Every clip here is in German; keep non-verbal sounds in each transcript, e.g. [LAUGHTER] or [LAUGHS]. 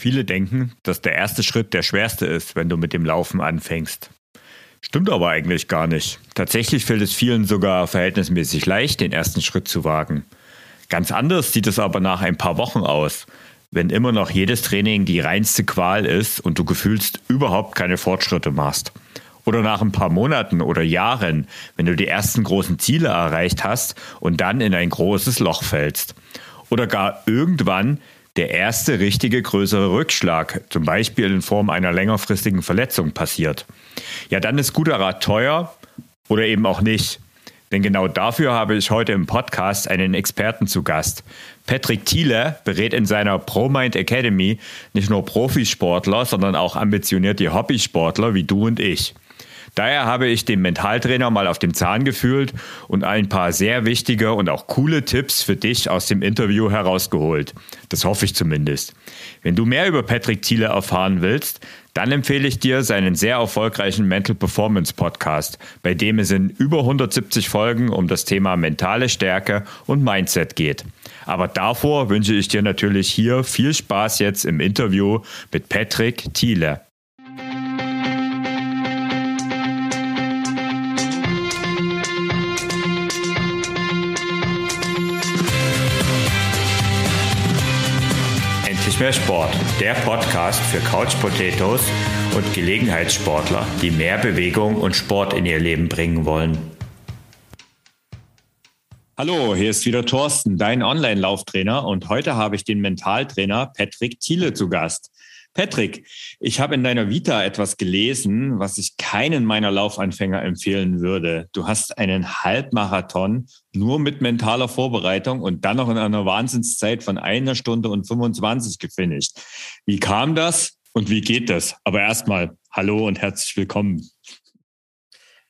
Viele denken, dass der erste Schritt der schwerste ist, wenn du mit dem Laufen anfängst. Stimmt aber eigentlich gar nicht. Tatsächlich fällt es vielen sogar verhältnismäßig leicht, den ersten Schritt zu wagen. Ganz anders sieht es aber nach ein paar Wochen aus, wenn immer noch jedes Training die reinste Qual ist und du gefühlst überhaupt keine Fortschritte machst. Oder nach ein paar Monaten oder Jahren, wenn du die ersten großen Ziele erreicht hast und dann in ein großes Loch fällst. Oder gar irgendwann der erste richtige größere Rückschlag, zum Beispiel in Form einer längerfristigen Verletzung, passiert. Ja, dann ist guter Rat teuer oder eben auch nicht. Denn genau dafür habe ich heute im Podcast einen Experten zu Gast. Patrick Thiele berät in seiner ProMind Academy nicht nur Profisportler, sondern auch ambitionierte Hobbysportler wie du und ich. Daher habe ich dem Mentaltrainer mal auf dem Zahn gefühlt und ein paar sehr wichtige und auch coole Tipps für dich aus dem Interview herausgeholt. Das hoffe ich zumindest. Wenn du mehr über Patrick Thiele erfahren willst, dann empfehle ich dir seinen sehr erfolgreichen Mental Performance Podcast, bei dem es in über 170 Folgen um das Thema mentale Stärke und Mindset geht. Aber davor wünsche ich dir natürlich hier viel Spaß jetzt im Interview mit Patrick Thiele. Mehr Sport, der Podcast für Couch Potatoes und Gelegenheitssportler, die mehr Bewegung und Sport in ihr Leben bringen wollen. Hallo, hier ist wieder Thorsten, dein Online-Lauftrainer und heute habe ich den Mentaltrainer Patrick Thiele zu Gast. Patrick, ich habe in deiner Vita etwas gelesen, was ich keinen meiner Laufanfänger empfehlen würde. Du hast einen Halbmarathon nur mit mentaler Vorbereitung und dann noch in einer Wahnsinnszeit von einer Stunde und 25 gefinisht. Wie kam das und wie geht das? Aber erstmal, hallo und herzlich willkommen.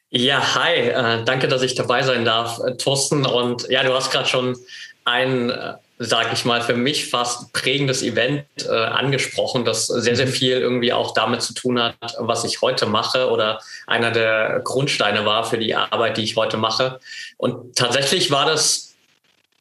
Ja, hi, äh, danke, dass ich dabei sein darf, äh, Thorsten. Und ja, du hast gerade schon ein sage ich mal, für mich fast prägendes Event äh, angesprochen, das sehr, sehr mhm. viel irgendwie auch damit zu tun hat, was ich heute mache oder einer der Grundsteine war für die Arbeit, die ich heute mache. Und tatsächlich war das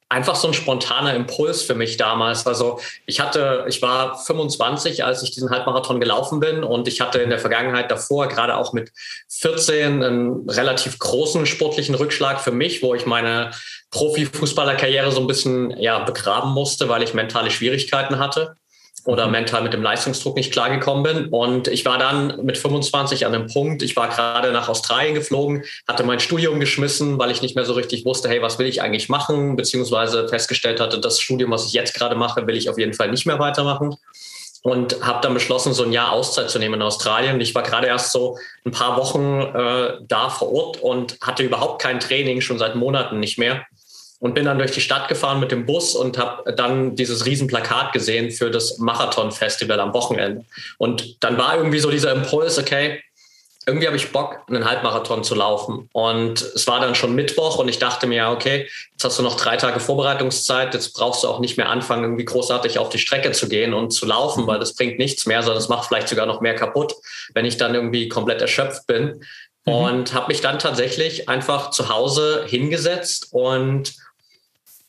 einfach so ein spontaner Impuls für mich damals. Also ich hatte, ich war 25, als ich diesen Halbmarathon gelaufen bin und ich hatte in der Vergangenheit davor, gerade auch mit 14, einen relativ großen sportlichen Rückschlag für mich, wo ich meine Profifußballerkarriere so ein bisschen ja, begraben musste, weil ich mentale Schwierigkeiten hatte oder mhm. mental mit dem Leistungsdruck nicht klargekommen bin. Und ich war dann mit 25 an einem Punkt, ich war gerade nach Australien geflogen, hatte mein Studium geschmissen, weil ich nicht mehr so richtig wusste, hey, was will ich eigentlich machen, beziehungsweise festgestellt hatte, das Studium, was ich jetzt gerade mache, will ich auf jeden Fall nicht mehr weitermachen. Und habe dann beschlossen, so ein Jahr Auszeit zu nehmen in Australien. Ich war gerade erst so ein paar Wochen äh, da vor Ort und hatte überhaupt kein Training, schon seit Monaten nicht mehr und bin dann durch die Stadt gefahren mit dem Bus und habe dann dieses Riesenplakat gesehen für das Marathon-Festival am Wochenende. Und dann war irgendwie so dieser Impuls, okay, irgendwie habe ich Bock, einen Halbmarathon zu laufen. Und es war dann schon Mittwoch und ich dachte mir, okay, jetzt hast du noch drei Tage Vorbereitungszeit, jetzt brauchst du auch nicht mehr anfangen, irgendwie großartig auf die Strecke zu gehen und zu laufen, weil das bringt nichts mehr, sondern es macht vielleicht sogar noch mehr kaputt, wenn ich dann irgendwie komplett erschöpft bin. Mhm. Und habe mich dann tatsächlich einfach zu Hause hingesetzt und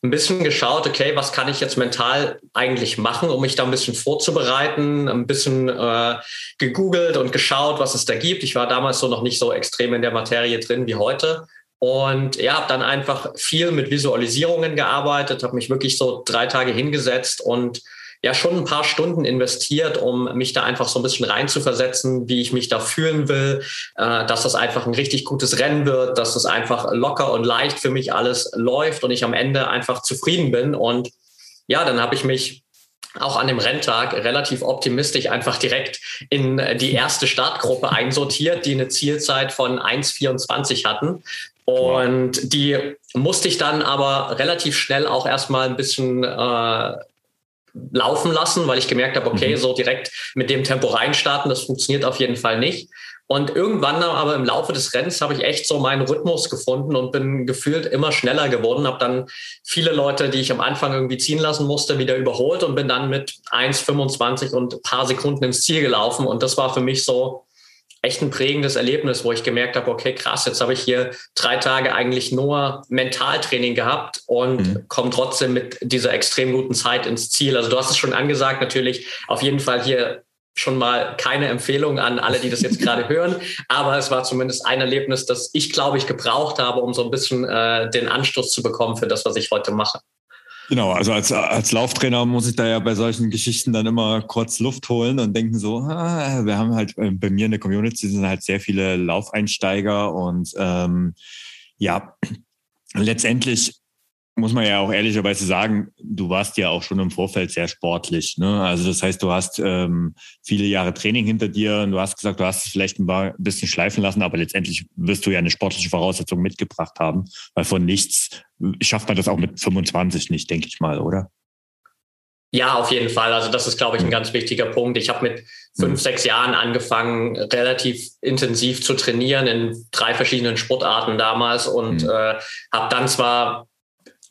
ein bisschen geschaut, okay, was kann ich jetzt mental eigentlich machen, um mich da ein bisschen vorzubereiten, ein bisschen äh, gegoogelt und geschaut, was es da gibt. Ich war damals so noch nicht so extrem in der Materie drin wie heute. Und ja, habe dann einfach viel mit Visualisierungen gearbeitet, habe mich wirklich so drei Tage hingesetzt und ja schon ein paar Stunden investiert, um mich da einfach so ein bisschen reinzuversetzen, wie ich mich da fühlen will, äh, dass das einfach ein richtig gutes Rennen wird, dass das einfach locker und leicht für mich alles läuft und ich am Ende einfach zufrieden bin. Und ja, dann habe ich mich auch an dem Renntag relativ optimistisch einfach direkt in die erste Startgruppe einsortiert, die eine Zielzeit von 1,24 hatten. Und die musste ich dann aber relativ schnell auch erstmal ein bisschen äh, laufen lassen, weil ich gemerkt habe, okay, mhm. so direkt mit dem Tempo reinstarten, das funktioniert auf jeden Fall nicht. Und irgendwann aber im Laufe des Rennens habe ich echt so meinen Rhythmus gefunden und bin gefühlt immer schneller geworden. Habe dann viele Leute, die ich am Anfang irgendwie ziehen lassen musste, wieder überholt und bin dann mit 1,25 und ein paar Sekunden ins Ziel gelaufen. Und das war für mich so echt ein prägendes Erlebnis, wo ich gemerkt habe, okay, krass, jetzt habe ich hier drei Tage eigentlich nur Mentaltraining gehabt und mhm. komme trotzdem mit dieser extrem guten Zeit ins Ziel. Also du hast es schon angesagt, natürlich auf jeden Fall hier schon mal keine Empfehlung an alle, die das jetzt [LAUGHS] gerade hören, aber es war zumindest ein Erlebnis, das ich, glaube ich, gebraucht habe, um so ein bisschen äh, den Anstoß zu bekommen für das, was ich heute mache. Genau, also als, als Lauftrainer muss ich da ja bei solchen Geschichten dann immer kurz Luft holen und denken so, ah, wir haben halt äh, bei mir in der Community sind halt sehr viele Laufeinsteiger und ähm, ja, letztendlich muss man ja auch ehrlicherweise sagen, du warst ja auch schon im Vorfeld sehr sportlich. Ne? Also das heißt, du hast ähm, viele Jahre Training hinter dir und du hast gesagt, du hast es vielleicht ein bisschen schleifen lassen, aber letztendlich wirst du ja eine sportliche Voraussetzung mitgebracht haben, weil von nichts schafft man das auch mit 25 nicht, denke ich mal, oder? Ja, auf jeden Fall. Also das ist, glaube ich, ein ganz wichtiger Punkt. Ich habe mit fünf, mhm. sechs Jahren angefangen, relativ intensiv zu trainieren in drei verschiedenen Sportarten damals und mhm. äh, habe dann zwar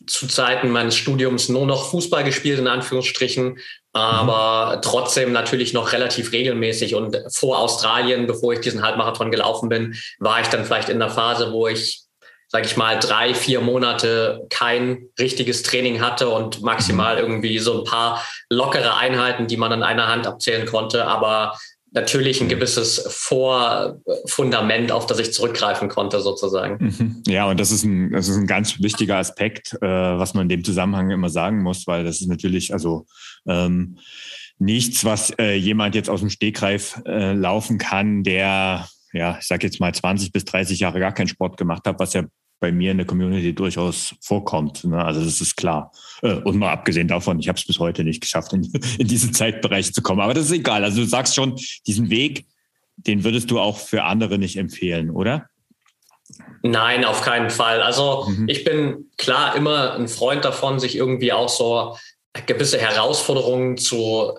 zu Zeiten meines Studiums nur noch Fußball gespielt, in Anführungsstrichen, aber mhm. trotzdem natürlich noch relativ regelmäßig. Und vor Australien, bevor ich diesen Halbmarathon gelaufen bin, war ich dann vielleicht in der Phase, wo ich, sage ich mal, drei, vier Monate kein richtiges Training hatte und maximal mhm. irgendwie so ein paar lockere Einheiten, die man an einer Hand abzählen konnte. Aber natürlich ein mhm. gewisses Vorfundament, auf das ich zurückgreifen konnte, sozusagen. Mhm. Ja, und das ist ein, das ist ein ganz wichtiger Aspekt, äh, was man in dem Zusammenhang immer sagen muss, weil das ist natürlich, also ähm, nichts, was äh, jemand jetzt aus dem Stegreif äh, laufen kann, der ja, ich sage jetzt mal 20 bis 30 Jahre gar keinen Sport gemacht hat, was ja bei mir in der Community durchaus vorkommt. Ne? Also das ist klar. Äh, und mal abgesehen davon, ich habe es bis heute nicht geschafft, in, in diese Zeitbereiche zu kommen. Aber das ist egal. Also du sagst schon, diesen Weg, den würdest du auch für andere nicht empfehlen, oder? Nein, auf keinen Fall. Also mhm. ich bin klar immer ein Freund davon, sich irgendwie auch so gewisse Herausforderungen zu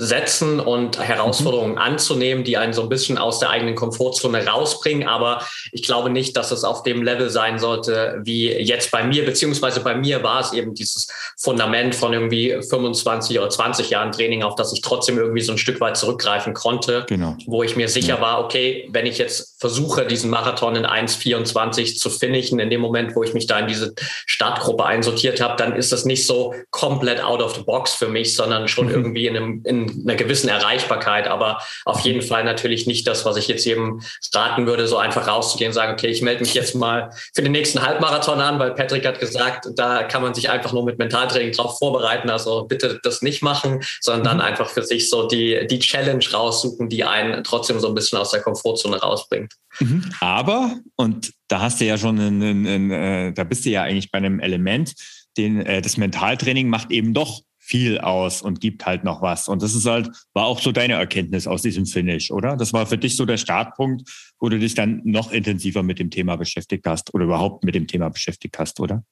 setzen und Herausforderungen mhm. anzunehmen, die einen so ein bisschen aus der eigenen Komfortzone rausbringen. Aber ich glaube nicht, dass es auf dem Level sein sollte, wie jetzt bei mir, beziehungsweise bei mir war es eben dieses Fundament von irgendwie 25 oder 20 Jahren Training, auf das ich trotzdem irgendwie so ein Stück weit zurückgreifen konnte, genau. wo ich mir sicher ja. war, okay, wenn ich jetzt versuche, diesen Marathon in 1,24 zu finishen, in dem Moment, wo ich mich da in diese Startgruppe einsortiert habe, dann ist das nicht so komplett out of the box für mich, sondern schon mhm. irgendwie in einem, in einer gewissen Erreichbarkeit, aber auf jeden Fall natürlich nicht das, was ich jetzt jedem raten würde, so einfach rauszugehen und sagen, okay, ich melde mich jetzt mal für den nächsten Halbmarathon an, weil Patrick hat gesagt, da kann man sich einfach nur mit Mentaltraining drauf vorbereiten. Also bitte das nicht machen, sondern dann mhm. einfach für sich so die, die Challenge raussuchen, die einen trotzdem so ein bisschen aus der Komfortzone rausbringt. Mhm. Aber, und da hast du ja schon, einen, einen, einen, äh, da bist du ja eigentlich bei einem Element, den, äh, das Mentaltraining macht eben doch viel aus und gibt halt noch was. Und das ist halt, war auch so deine Erkenntnis aus diesem Finish, oder? Das war für dich so der Startpunkt, wo du dich dann noch intensiver mit dem Thema beschäftigt hast oder überhaupt mit dem Thema beschäftigt hast, oder?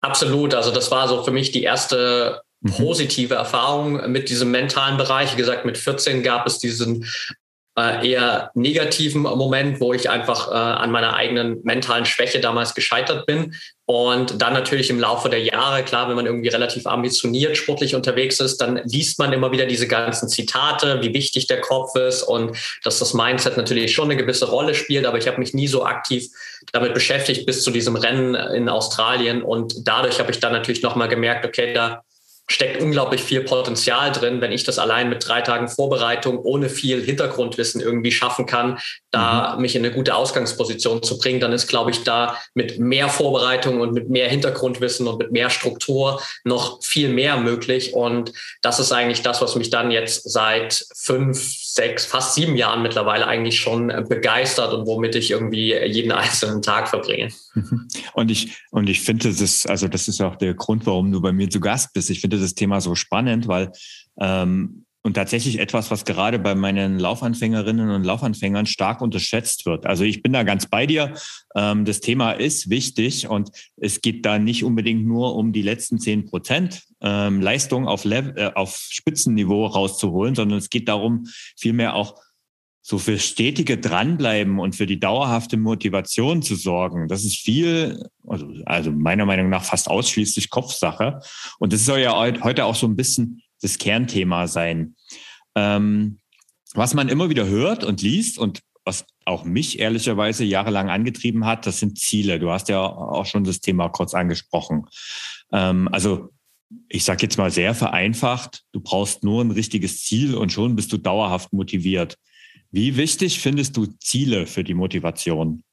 Absolut. Also das war so für mich die erste mhm. positive Erfahrung mit diesem mentalen Bereich. Wie gesagt, mit 14 gab es diesen äh, eher negativen Moment, wo ich einfach äh, an meiner eigenen mentalen Schwäche damals gescheitert bin. Und dann natürlich im Laufe der Jahre, klar, wenn man irgendwie relativ ambitioniert sportlich unterwegs ist, dann liest man immer wieder diese ganzen Zitate, wie wichtig der Kopf ist und dass das Mindset natürlich schon eine gewisse Rolle spielt. Aber ich habe mich nie so aktiv damit beschäftigt bis zu diesem Rennen in Australien. Und dadurch habe ich dann natürlich nochmal gemerkt, okay, da steckt unglaublich viel Potenzial drin, wenn ich das allein mit drei Tagen Vorbereitung ohne viel Hintergrundwissen irgendwie schaffen kann, da mhm. mich in eine gute Ausgangsposition zu bringen, dann ist, glaube ich, da mit mehr Vorbereitung und mit mehr Hintergrundwissen und mit mehr Struktur noch viel mehr möglich. Und das ist eigentlich das, was mich dann jetzt seit fünf, sechs, fast sieben Jahren mittlerweile eigentlich schon begeistert und womit ich irgendwie jeden [LAUGHS] einzelnen Tag verbringe. [LAUGHS] Und ich, und ich finde das, also das ist auch der Grund, warum du bei mir zu Gast bist. Ich finde das Thema so spannend, weil ähm, und tatsächlich etwas, was gerade bei meinen Laufanfängerinnen und Laufanfängern stark unterschätzt wird. Also ich bin da ganz bei dir. Ähm, das Thema ist wichtig und es geht da nicht unbedingt nur um die letzten zehn Prozent ähm, Leistung auf, Level, äh, auf Spitzenniveau rauszuholen, sondern es geht darum, vielmehr auch so für stetige Dranbleiben und für die dauerhafte Motivation zu sorgen, das ist viel, also, also meiner Meinung nach fast ausschließlich Kopfsache. Und das soll ja heute auch so ein bisschen das Kernthema sein. Ähm, was man immer wieder hört und liest und was auch mich ehrlicherweise jahrelang angetrieben hat, das sind Ziele. Du hast ja auch schon das Thema kurz angesprochen. Ähm, also ich sage jetzt mal sehr vereinfacht, du brauchst nur ein richtiges Ziel und schon bist du dauerhaft motiviert. Wie wichtig findest du Ziele für die Motivation?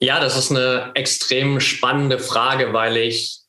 Ja, das ist eine extrem spannende Frage, weil ich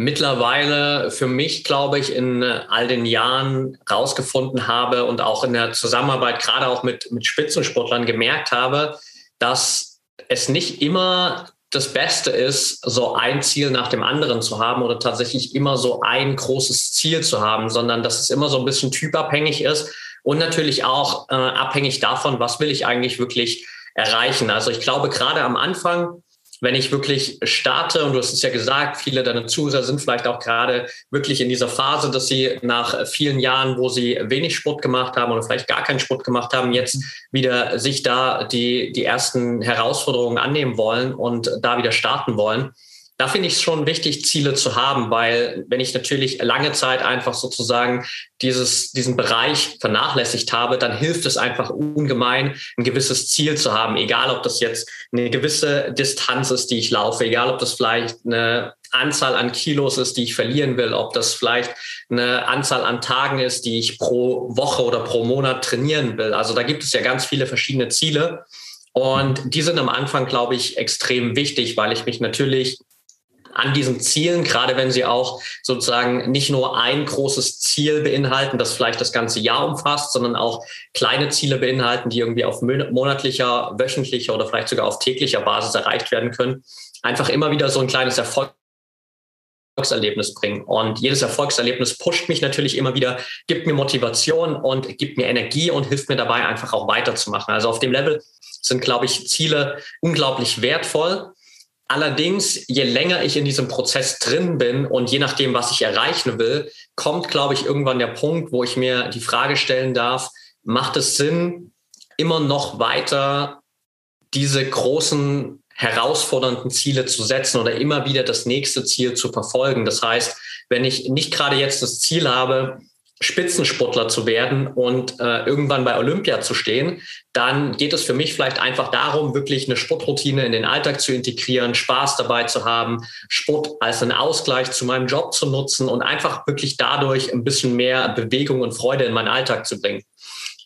mittlerweile für mich, glaube ich, in all den Jahren rausgefunden habe und auch in der Zusammenarbeit, gerade auch mit, mit Spitzensportlern gemerkt habe, dass es nicht immer das Beste ist, so ein Ziel nach dem anderen zu haben oder tatsächlich immer so ein großes Ziel zu haben, sondern dass es immer so ein bisschen typabhängig ist und natürlich auch äh, abhängig davon, was will ich eigentlich wirklich erreichen. Also ich glaube, gerade am Anfang wenn ich wirklich starte, und du hast es ja gesagt, viele deiner Zuhörer sind vielleicht auch gerade wirklich in dieser Phase, dass sie nach vielen Jahren, wo sie wenig Sport gemacht haben oder vielleicht gar keinen Sport gemacht haben, jetzt wieder sich da die, die ersten Herausforderungen annehmen wollen und da wieder starten wollen da finde ich es schon wichtig, Ziele zu haben, weil wenn ich natürlich lange Zeit einfach sozusagen dieses, diesen Bereich vernachlässigt habe, dann hilft es einfach ungemein, ein gewisses Ziel zu haben, egal ob das jetzt eine gewisse Distanz ist, die ich laufe, egal ob das vielleicht eine Anzahl an Kilos ist, die ich verlieren will, ob das vielleicht eine Anzahl an Tagen ist, die ich pro Woche oder pro Monat trainieren will. Also da gibt es ja ganz viele verschiedene Ziele. Und die sind am Anfang, glaube ich, extrem wichtig, weil ich mich natürlich an diesen Zielen, gerade wenn sie auch sozusagen nicht nur ein großes Ziel beinhalten, das vielleicht das ganze Jahr umfasst, sondern auch kleine Ziele beinhalten, die irgendwie auf monatlicher, wöchentlicher oder vielleicht sogar auf täglicher Basis erreicht werden können, einfach immer wieder so ein kleines Erfolg Erfolgserlebnis bringen. Und jedes Erfolgserlebnis pusht mich natürlich immer wieder, gibt mir Motivation und gibt mir Energie und hilft mir dabei, einfach auch weiterzumachen. Also auf dem Level sind, glaube ich, Ziele unglaublich wertvoll. Allerdings, je länger ich in diesem Prozess drin bin und je nachdem, was ich erreichen will, kommt, glaube ich, irgendwann der Punkt, wo ich mir die Frage stellen darf, macht es Sinn, immer noch weiter diese großen herausfordernden Ziele zu setzen oder immer wieder das nächste Ziel zu verfolgen. Das heißt, wenn ich nicht gerade jetzt das Ziel habe, Spitzensportler zu werden und äh, irgendwann bei Olympia zu stehen, dann geht es für mich vielleicht einfach darum, wirklich eine Sportroutine in den Alltag zu integrieren, Spaß dabei zu haben, Sport als einen Ausgleich zu meinem Job zu nutzen und einfach wirklich dadurch ein bisschen mehr Bewegung und Freude in meinen Alltag zu bringen.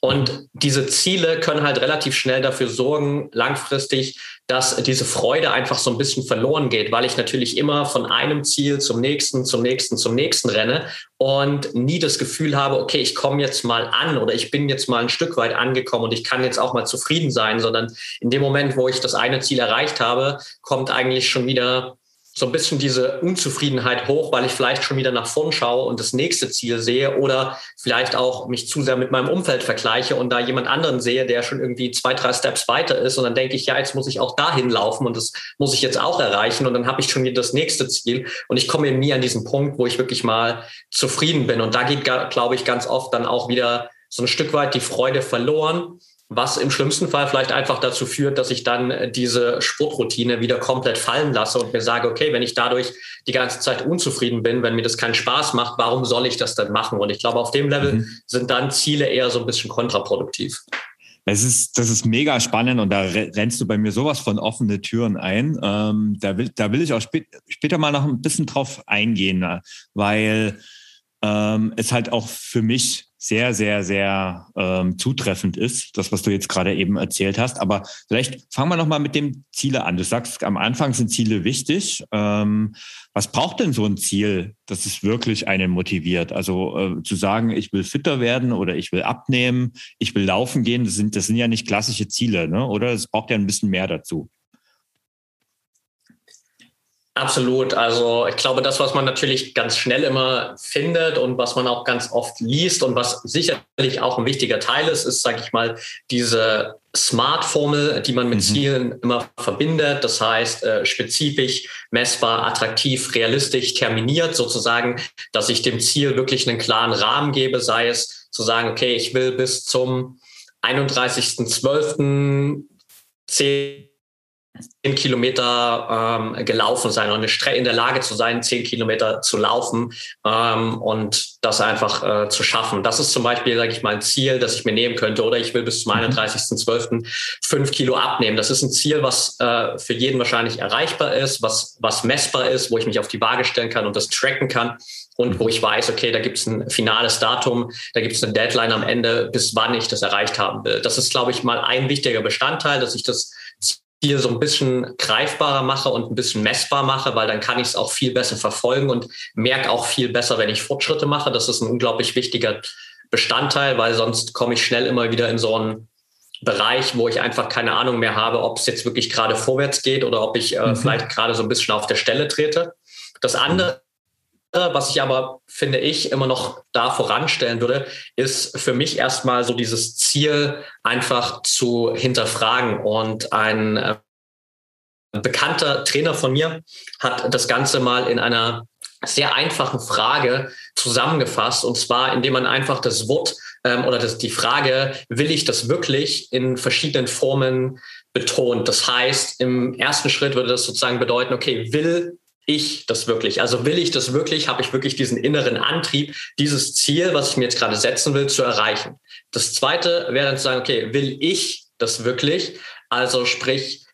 Und diese Ziele können halt relativ schnell dafür sorgen, langfristig, dass diese Freude einfach so ein bisschen verloren geht, weil ich natürlich immer von einem Ziel zum nächsten, zum nächsten, zum nächsten renne und nie das Gefühl habe, okay, ich komme jetzt mal an oder ich bin jetzt mal ein Stück weit angekommen und ich kann jetzt auch mal zufrieden sein, sondern in dem Moment, wo ich das eine Ziel erreicht habe, kommt eigentlich schon wieder so ein bisschen diese Unzufriedenheit hoch, weil ich vielleicht schon wieder nach vorn schaue und das nächste Ziel sehe oder vielleicht auch mich zu sehr mit meinem Umfeld vergleiche und da jemand anderen sehe, der schon irgendwie zwei, drei Steps weiter ist. Und dann denke ich, ja, jetzt muss ich auch dahin laufen und das muss ich jetzt auch erreichen. Und dann habe ich schon wieder das nächste Ziel. Und ich komme eben nie an diesen Punkt, wo ich wirklich mal zufrieden bin. Und da geht, glaube ich, ganz oft dann auch wieder so ein Stück weit die Freude verloren was im schlimmsten Fall vielleicht einfach dazu führt, dass ich dann äh, diese Sportroutine wieder komplett fallen lasse und mir sage, okay, wenn ich dadurch die ganze Zeit unzufrieden bin, wenn mir das keinen Spaß macht, warum soll ich das dann machen? Und ich glaube, auf dem Level mhm. sind dann Ziele eher so ein bisschen kontraproduktiv. Das ist, das ist mega spannend und da rennst du bei mir sowas von offene Türen ein. Ähm, da, will, da will ich auch spät, später mal noch ein bisschen drauf eingehen, weil ähm, es halt auch für mich sehr, sehr, sehr ähm, zutreffend ist, das, was du jetzt gerade eben erzählt hast. Aber vielleicht fangen wir nochmal mit dem Ziele an. Du sagst, am Anfang sind Ziele wichtig. Ähm, was braucht denn so ein Ziel, dass es wirklich einen motiviert? Also äh, zu sagen, ich will fitter werden oder ich will abnehmen, ich will laufen gehen, das sind, das sind ja nicht klassische Ziele, ne? oder? Es braucht ja ein bisschen mehr dazu. Absolut. Also ich glaube, das, was man natürlich ganz schnell immer findet und was man auch ganz oft liest und was sicherlich auch ein wichtiger Teil ist, ist, sage ich mal, diese Smart-Formel, die man mit mhm. Zielen immer verbindet. Das heißt, äh, spezifisch, messbar, attraktiv, realistisch, terminiert sozusagen, dass ich dem Ziel wirklich einen klaren Rahmen gebe, sei es zu sagen, okay, ich will bis zum 31.12. 10 10 Kilometer ähm, gelaufen sein und in der Lage zu sein, 10 Kilometer zu laufen ähm, und das einfach äh, zu schaffen. Das ist zum Beispiel, sage ich mal, ein Ziel, das ich mir nehmen könnte. Oder ich will bis zum 31.12. Mhm. 5 Kilo abnehmen. Das ist ein Ziel, was äh, für jeden wahrscheinlich erreichbar ist, was, was messbar ist, wo ich mich auf die Waage stellen kann und das tracken kann und wo ich weiß, okay, da gibt es ein finales Datum, da gibt es eine Deadline am Ende, bis wann ich das erreicht haben will. Das ist, glaube ich, mal ein wichtiger Bestandteil, dass ich das hier so ein bisschen greifbarer mache und ein bisschen messbar mache, weil dann kann ich es auch viel besser verfolgen und merke auch viel besser, wenn ich Fortschritte mache. Das ist ein unglaublich wichtiger Bestandteil, weil sonst komme ich schnell immer wieder in so einen Bereich, wo ich einfach keine Ahnung mehr habe, ob es jetzt wirklich gerade vorwärts geht oder ob ich äh, mhm. vielleicht gerade so ein bisschen auf der Stelle trete. Das andere was ich aber, finde ich, immer noch da voranstellen würde, ist für mich erstmal so dieses Ziel einfach zu hinterfragen. Und ein äh, bekannter Trainer von mir hat das Ganze mal in einer sehr einfachen Frage zusammengefasst. Und zwar, indem man einfach das Wort ähm, oder das, die Frage, will ich das wirklich in verschiedenen Formen betont. Das heißt, im ersten Schritt würde das sozusagen bedeuten, okay, will ich das wirklich? Also will ich das wirklich? Habe ich wirklich diesen inneren Antrieb, dieses Ziel, was ich mir jetzt gerade setzen will, zu erreichen? Das zweite wäre dann zu sagen, okay, will ich das wirklich? Also sprich,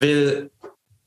will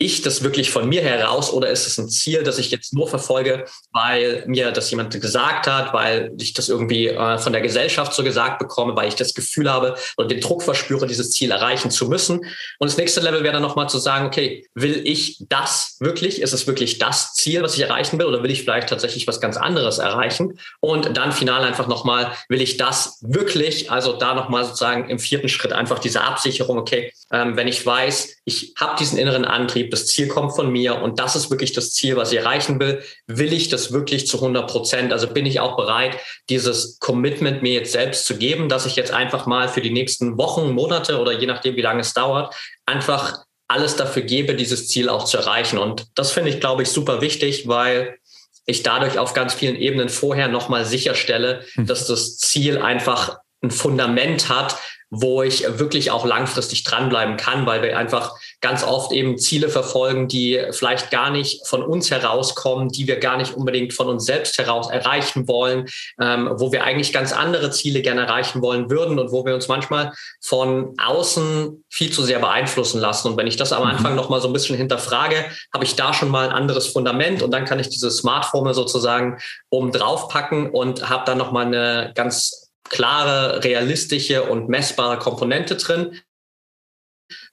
ich das wirklich von mir heraus oder ist es ein Ziel, das ich jetzt nur verfolge, weil mir das jemand gesagt hat, weil ich das irgendwie äh, von der Gesellschaft so gesagt bekomme, weil ich das Gefühl habe oder den Druck verspüre, dieses Ziel erreichen zu müssen. Und das nächste Level wäre dann nochmal zu sagen, okay, will ich das wirklich? Ist es wirklich das Ziel, was ich erreichen will oder will ich vielleicht tatsächlich was ganz anderes erreichen? Und dann final einfach nochmal, will ich das wirklich? Also da nochmal sozusagen im vierten Schritt einfach diese Absicherung, okay, ähm, wenn ich weiß, ich habe diesen inneren Antrieb, das Ziel kommt von mir und das ist wirklich das Ziel, was ich erreichen will. Will ich das wirklich zu 100 Prozent? Also bin ich auch bereit, dieses Commitment mir jetzt selbst zu geben, dass ich jetzt einfach mal für die nächsten Wochen, Monate oder je nachdem, wie lange es dauert, einfach alles dafür gebe, dieses Ziel auch zu erreichen. Und das finde ich, glaube ich, super wichtig, weil ich dadurch auf ganz vielen Ebenen vorher nochmal sicherstelle, hm. dass das Ziel einfach ein Fundament hat, wo ich wirklich auch langfristig dranbleiben kann, weil wir einfach ganz oft eben Ziele verfolgen, die vielleicht gar nicht von uns herauskommen, die wir gar nicht unbedingt von uns selbst heraus erreichen wollen, ähm, wo wir eigentlich ganz andere Ziele gerne erreichen wollen würden und wo wir uns manchmal von außen viel zu sehr beeinflussen lassen. Und wenn ich das am mhm. Anfang mhm. noch mal so ein bisschen hinterfrage, habe ich da schon mal ein anderes Fundament und dann kann ich diese Smartphone sozusagen oben drauf packen und habe dann noch mal eine ganz klare, realistische und messbare Komponente drin.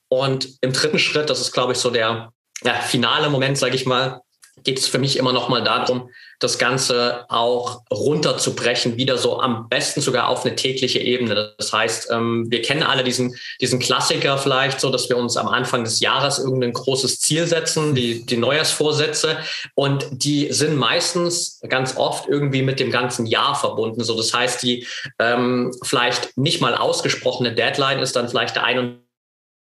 Und im dritten Schritt, das ist, glaube ich, so der ja, finale Moment, sage ich mal, geht es für mich immer noch mal darum, das Ganze auch runterzubrechen, wieder so am besten sogar auf eine tägliche Ebene. Das heißt, ähm, wir kennen alle diesen, diesen Klassiker vielleicht so, dass wir uns am Anfang des Jahres irgendein großes Ziel setzen, die, die Neujahrsvorsätze. Und die sind meistens ganz oft irgendwie mit dem ganzen Jahr verbunden. So, das heißt, die ähm, vielleicht nicht mal ausgesprochene Deadline ist dann vielleicht der 31.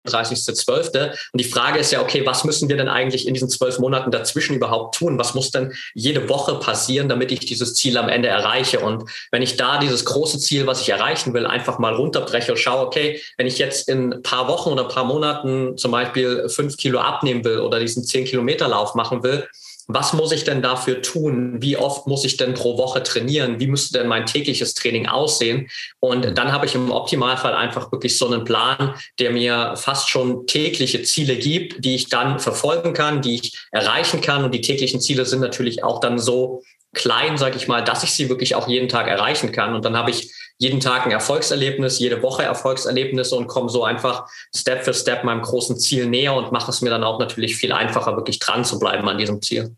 30.12. Und die Frage ist ja, okay, was müssen wir denn eigentlich in diesen zwölf Monaten dazwischen überhaupt tun? Was muss denn jede Woche passieren, damit ich dieses Ziel am Ende erreiche? Und wenn ich da dieses große Ziel, was ich erreichen will, einfach mal runterbreche und schaue, okay, wenn ich jetzt in paar Wochen oder paar Monaten zum Beispiel fünf Kilo abnehmen will oder diesen zehn Kilometer Lauf machen will, was muss ich denn dafür tun? Wie oft muss ich denn pro Woche trainieren? Wie müsste denn mein tägliches Training aussehen? Und dann habe ich im Optimalfall einfach wirklich so einen Plan, der mir fast schon tägliche Ziele gibt, die ich dann verfolgen kann, die ich erreichen kann. Und die täglichen Ziele sind natürlich auch dann so klein, sage ich mal, dass ich sie wirklich auch jeden Tag erreichen kann. Und dann habe ich jeden Tag ein Erfolgserlebnis, jede Woche Erfolgserlebnisse und komme so einfach Step für Step meinem großen Ziel näher und mache es mir dann auch natürlich viel einfacher, wirklich dran zu bleiben an diesem Ziel.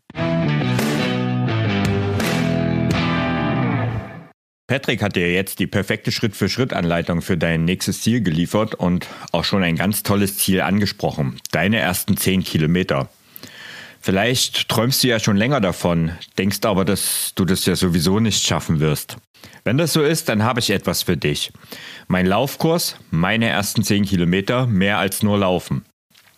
Patrick hat dir jetzt die perfekte Schritt-für-Schritt-Anleitung für dein nächstes Ziel geliefert und auch schon ein ganz tolles Ziel angesprochen. Deine ersten 10 Kilometer. Vielleicht träumst du ja schon länger davon, denkst aber, dass du das ja sowieso nicht schaffen wirst. Wenn das so ist, dann habe ich etwas für dich. Mein Laufkurs, meine ersten 10 Kilometer, mehr als nur Laufen.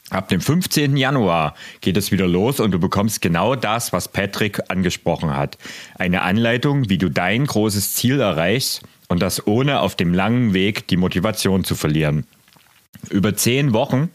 Ab dem 15. Januar geht es wieder los und du bekommst genau das, was Patrick angesprochen hat. Eine Anleitung, wie du dein großes Ziel erreichst und das ohne auf dem langen Weg die Motivation zu verlieren. Über zehn Wochen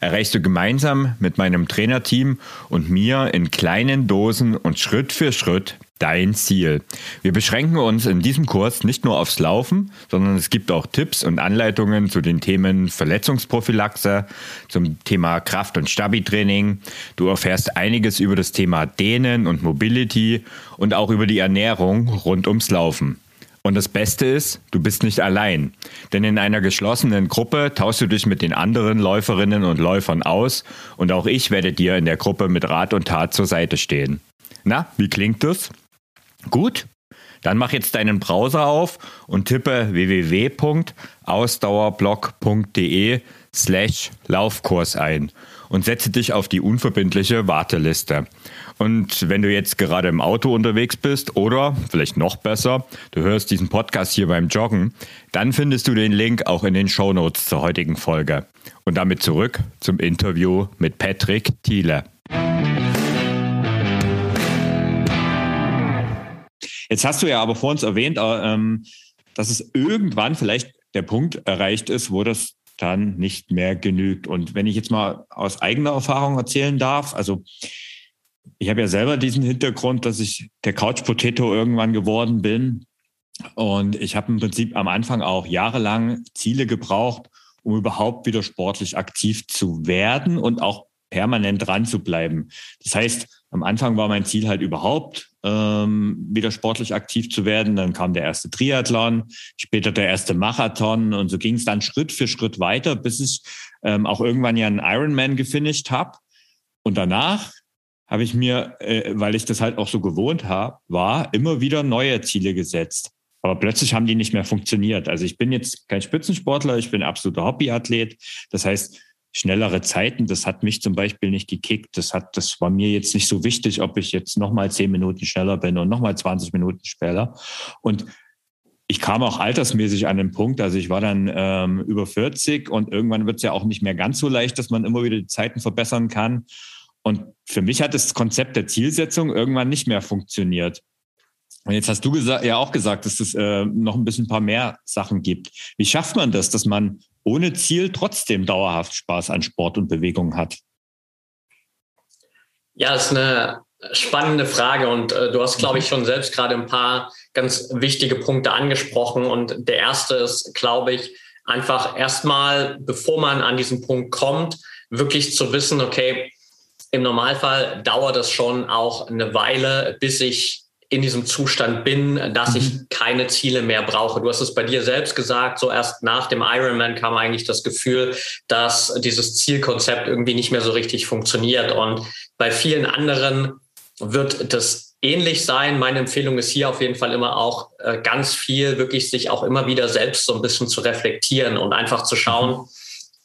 erreichst du gemeinsam mit meinem Trainerteam und mir in kleinen Dosen und Schritt für Schritt dein Ziel. Wir beschränken uns in diesem Kurs nicht nur aufs Laufen, sondern es gibt auch Tipps und Anleitungen zu den Themen Verletzungsprophylaxe, zum Thema Kraft- und Stabi-Training. Du erfährst einiges über das Thema Dehnen und Mobility und auch über die Ernährung rund ums Laufen. Und das Beste ist, du bist nicht allein. Denn in einer geschlossenen Gruppe tauschst du dich mit den anderen Läuferinnen und Läufern aus und auch ich werde dir in der Gruppe mit Rat und Tat zur Seite stehen. Na, wie klingt das? Gut? Dann mach jetzt deinen Browser auf und tippe www.ausdauerblog.de slash Laufkurs ein und setze dich auf die unverbindliche Warteliste. Und wenn du jetzt gerade im Auto unterwegs bist oder vielleicht noch besser, du hörst diesen Podcast hier beim Joggen, dann findest du den Link auch in den Show Notes zur heutigen Folge. Und damit zurück zum Interview mit Patrick Thiele. Jetzt hast du ja aber vor uns erwähnt, äh, ähm, dass es irgendwann vielleicht der Punkt erreicht ist, wo das dann nicht mehr genügt. Und wenn ich jetzt mal aus eigener Erfahrung erzählen darf, also ich habe ja selber diesen Hintergrund, dass ich der Couch Potato irgendwann geworden bin. Und ich habe im Prinzip am Anfang auch jahrelang Ziele gebraucht, um überhaupt wieder sportlich aktiv zu werden und auch permanent dran zu bleiben. Das heißt, am Anfang war mein Ziel halt überhaupt, ähm, wieder sportlich aktiv zu werden. Dann kam der erste Triathlon, später der erste Marathon und so ging es dann Schritt für Schritt weiter, bis ich ähm, auch irgendwann ja einen Ironman gefinisht habe. Und danach habe ich mir, äh, weil ich das halt auch so gewohnt habe, war immer wieder neue Ziele gesetzt. Aber plötzlich haben die nicht mehr funktioniert. Also ich bin jetzt kein Spitzensportler, ich bin absoluter Hobbyathlet. Das heißt, schnellere Zeiten, das hat mich zum Beispiel nicht gekickt. Das hat, das war mir jetzt nicht so wichtig, ob ich jetzt nochmal zehn Minuten schneller bin und nochmal 20 Minuten schneller. Und ich kam auch altersmäßig an den Punkt, also ich war dann ähm, über 40 und irgendwann wird es ja auch nicht mehr ganz so leicht, dass man immer wieder die Zeiten verbessern kann. Und für mich hat das Konzept der Zielsetzung irgendwann nicht mehr funktioniert. Und jetzt hast du ja auch gesagt, dass es äh, noch ein bisschen ein paar mehr Sachen gibt. Wie schafft man das, dass man ohne Ziel trotzdem dauerhaft Spaß an Sport und Bewegung hat? Ja, das ist eine spannende Frage und äh, du hast, glaube ich, schon selbst gerade ein paar ganz wichtige Punkte angesprochen. Und der erste ist, glaube ich, einfach erstmal, bevor man an diesen Punkt kommt, wirklich zu wissen, okay, im Normalfall dauert es schon auch eine Weile, bis ich in diesem Zustand bin, dass ich mhm. keine Ziele mehr brauche. Du hast es bei dir selbst gesagt, so erst nach dem Ironman kam eigentlich das Gefühl, dass dieses Zielkonzept irgendwie nicht mehr so richtig funktioniert. Und bei vielen anderen wird das ähnlich sein. Meine Empfehlung ist hier auf jeden Fall immer auch äh, ganz viel, wirklich sich auch immer wieder selbst so ein bisschen zu reflektieren und einfach zu schauen, mhm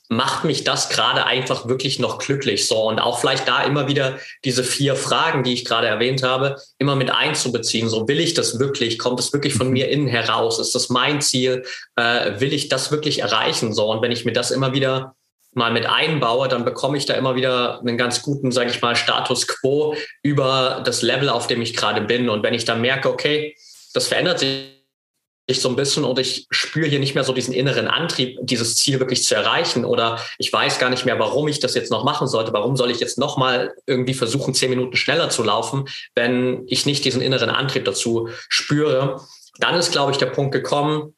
macht mich das gerade einfach wirklich noch glücklich so und auch vielleicht da immer wieder diese vier Fragen, die ich gerade erwähnt habe, immer mit einzubeziehen. So will ich das wirklich? Kommt es wirklich von mhm. mir innen heraus? Ist das mein Ziel? Äh, will ich das wirklich erreichen? So und wenn ich mir das immer wieder mal mit einbaue, dann bekomme ich da immer wieder einen ganz guten, sage ich mal, Status quo über das Level, auf dem ich gerade bin. Und wenn ich dann merke, okay, das verändert sich ich so ein bisschen und ich spüre hier nicht mehr so diesen inneren Antrieb, dieses Ziel wirklich zu erreichen oder ich weiß gar nicht mehr, warum ich das jetzt noch machen sollte. Warum soll ich jetzt noch mal irgendwie versuchen, zehn Minuten schneller zu laufen, wenn ich nicht diesen inneren Antrieb dazu spüre? Dann ist, glaube ich, der Punkt gekommen,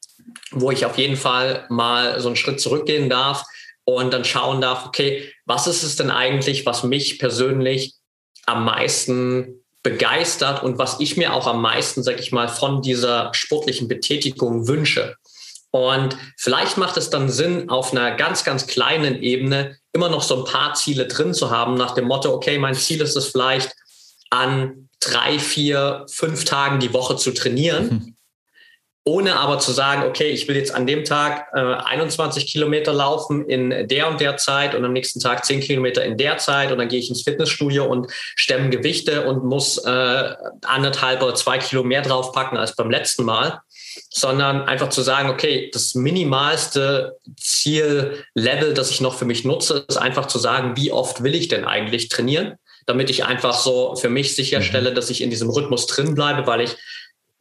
wo ich auf jeden Fall mal so einen Schritt zurückgehen darf und dann schauen darf, okay, was ist es denn eigentlich, was mich persönlich am meisten begeistert und was ich mir auch am meisten, sag ich mal, von dieser sportlichen Betätigung wünsche. Und vielleicht macht es dann Sinn, auf einer ganz, ganz kleinen Ebene immer noch so ein paar Ziele drin zu haben, nach dem Motto, okay, mein Ziel ist es vielleicht, an drei, vier, fünf Tagen die Woche zu trainieren. Mhm ohne aber zu sagen, okay, ich will jetzt an dem Tag äh, 21 Kilometer laufen in der und der Zeit und am nächsten Tag 10 Kilometer in der Zeit und dann gehe ich ins Fitnessstudio und stemme Gewichte und muss äh, anderthalb oder zwei Kilo mehr draufpacken als beim letzten Mal, sondern einfach zu sagen, okay, das minimalste Ziellevel, das ich noch für mich nutze, ist einfach zu sagen, wie oft will ich denn eigentlich trainieren, damit ich einfach so für mich sicherstelle, mhm. dass ich in diesem Rhythmus drin bleibe, weil ich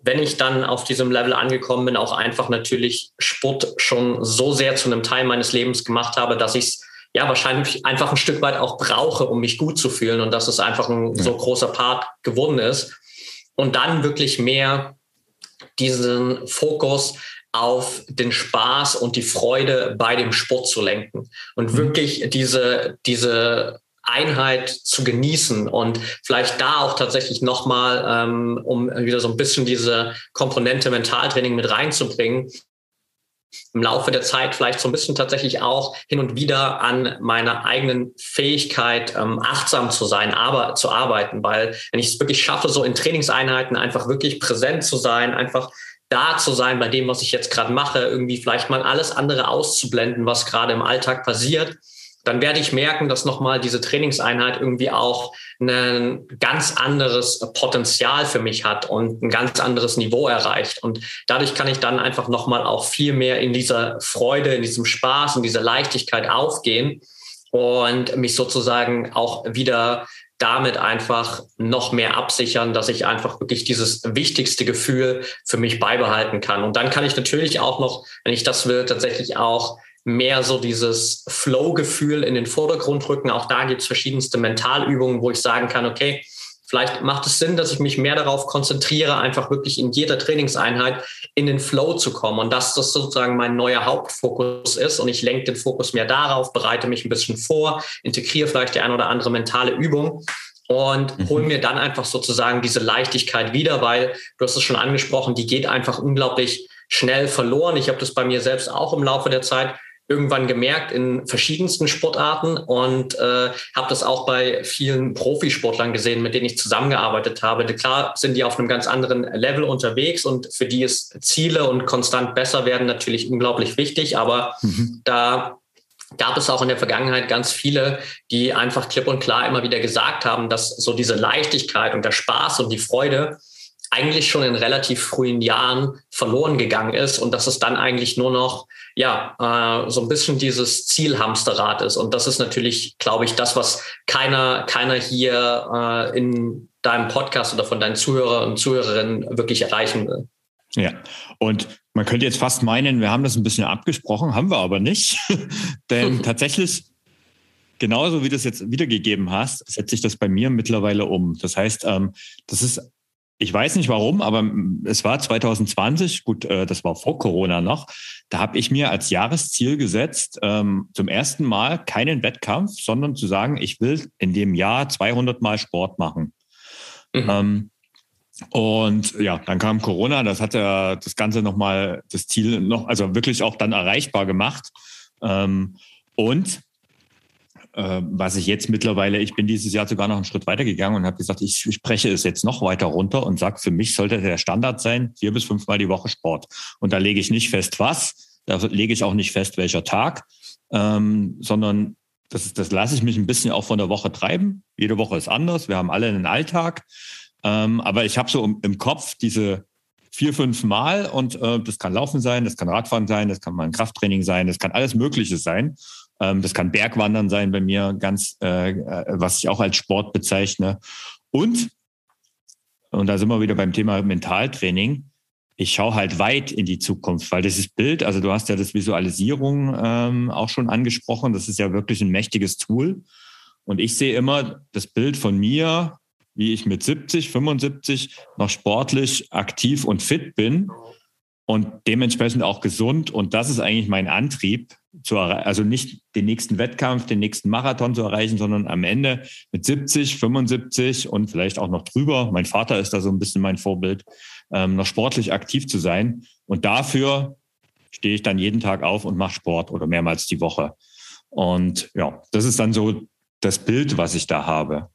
wenn ich dann auf diesem Level angekommen bin, auch einfach natürlich Sport schon so sehr zu einem Teil meines Lebens gemacht habe, dass ich es ja wahrscheinlich einfach ein Stück weit auch brauche, um mich gut zu fühlen und dass es einfach ein so großer Part geworden ist. Und dann wirklich mehr diesen Fokus auf den Spaß und die Freude bei dem Sport zu lenken und mhm. wirklich diese, diese Einheit zu genießen und vielleicht da auch tatsächlich nochmal, ähm, um wieder so ein bisschen diese Komponente Mentaltraining mit reinzubringen, im Laufe der Zeit vielleicht so ein bisschen tatsächlich auch hin und wieder an meiner eigenen Fähigkeit, ähm, achtsam zu sein, aber zu arbeiten, weil wenn ich es wirklich schaffe, so in Trainingseinheiten einfach wirklich präsent zu sein, einfach da zu sein bei dem, was ich jetzt gerade mache, irgendwie vielleicht mal alles andere auszublenden, was gerade im Alltag passiert, dann werde ich merken, dass nochmal diese Trainingseinheit irgendwie auch ein ganz anderes Potenzial für mich hat und ein ganz anderes Niveau erreicht. Und dadurch kann ich dann einfach nochmal auch viel mehr in dieser Freude, in diesem Spaß, in dieser Leichtigkeit aufgehen und mich sozusagen auch wieder damit einfach noch mehr absichern, dass ich einfach wirklich dieses wichtigste Gefühl für mich beibehalten kann. Und dann kann ich natürlich auch noch, wenn ich das will, tatsächlich auch mehr so dieses Flow-Gefühl in den Vordergrund rücken. Auch da gibt es verschiedenste Mentalübungen, wo ich sagen kann, okay, Vielleicht macht es Sinn, dass ich mich mehr darauf konzentriere, einfach wirklich in jeder Trainingseinheit in den Flow zu kommen und dass das sozusagen mein neuer Hauptfokus ist und ich lenke den Fokus mehr darauf, bereite mich ein bisschen vor, integriere vielleicht die eine oder andere mentale Übung und mhm. hol mir dann einfach sozusagen diese Leichtigkeit wieder, weil du hast es schon angesprochen, die geht einfach unglaublich schnell verloren. Ich habe das bei mir selbst auch im Laufe der Zeit irgendwann gemerkt in verschiedensten Sportarten und äh, habe das auch bei vielen Profisportlern gesehen, mit denen ich zusammengearbeitet habe. Klar sind die auf einem ganz anderen Level unterwegs und für die ist Ziele und konstant besser werden natürlich unglaublich wichtig, aber mhm. da gab es auch in der Vergangenheit ganz viele, die einfach klipp und klar immer wieder gesagt haben, dass so diese Leichtigkeit und der Spaß und die Freude eigentlich schon in relativ frühen Jahren verloren gegangen ist und dass es dann eigentlich nur noch ja äh, so ein bisschen dieses Zielhamsterrad ist und das ist natürlich glaube ich das was keiner keiner hier äh, in deinem Podcast oder von deinen Zuhörern und Zuhörerinnen wirklich erreichen will. Ja, und man könnte jetzt fast meinen, wir haben das ein bisschen abgesprochen, haben wir aber nicht, [LAUGHS] denn [LAUGHS] tatsächlich genauso wie du es jetzt wiedergegeben hast, setze ich das bei mir mittlerweile um. Das heißt, ähm, das ist ich weiß nicht warum, aber es war 2020, gut, äh, das war vor Corona noch, da habe ich mir als Jahresziel gesetzt, ähm, zum ersten Mal keinen Wettkampf, sondern zu sagen, ich will in dem Jahr 200 Mal Sport machen. Mhm. Ähm, und ja, dann kam Corona, das hat ja das Ganze nochmal, das Ziel noch, also wirklich auch dann erreichbar gemacht. Ähm, und was ich jetzt mittlerweile, ich bin dieses Jahr sogar noch einen Schritt weiter gegangen und habe gesagt, ich spreche es jetzt noch weiter runter und sage, für mich sollte der Standard sein, vier bis fünfmal die Woche Sport. Und da lege ich nicht fest, was, da lege ich auch nicht fest, welcher Tag, ähm, sondern das, das lasse ich mich ein bisschen auch von der Woche treiben. Jede Woche ist anders. Wir haben alle einen Alltag. Ähm, aber ich habe so im, im Kopf diese vier, fünf Mal und äh, das kann Laufen sein, das kann Radfahren sein, das kann mal ein Krafttraining sein, das kann alles Mögliche sein. Ähm, das kann Bergwandern sein bei mir, ganz, äh, äh, was ich auch als Sport bezeichne. Und, und da sind wir wieder beim Thema Mentaltraining. Ich schaue halt weit in die Zukunft, weil ist Bild, also du hast ja das Visualisierung ähm, auch schon angesprochen, das ist ja wirklich ein mächtiges Tool. Und ich sehe immer das Bild von mir, wie ich mit 70, 75 noch sportlich aktiv und fit bin und dementsprechend auch gesund. Und das ist eigentlich mein Antrieb, zu also nicht den nächsten Wettkampf, den nächsten Marathon zu erreichen, sondern am Ende mit 70, 75 und vielleicht auch noch drüber. Mein Vater ist da so ein bisschen mein Vorbild, ähm, noch sportlich aktiv zu sein. Und dafür stehe ich dann jeden Tag auf und mache Sport oder mehrmals die Woche. Und ja, das ist dann so das Bild, was ich da habe.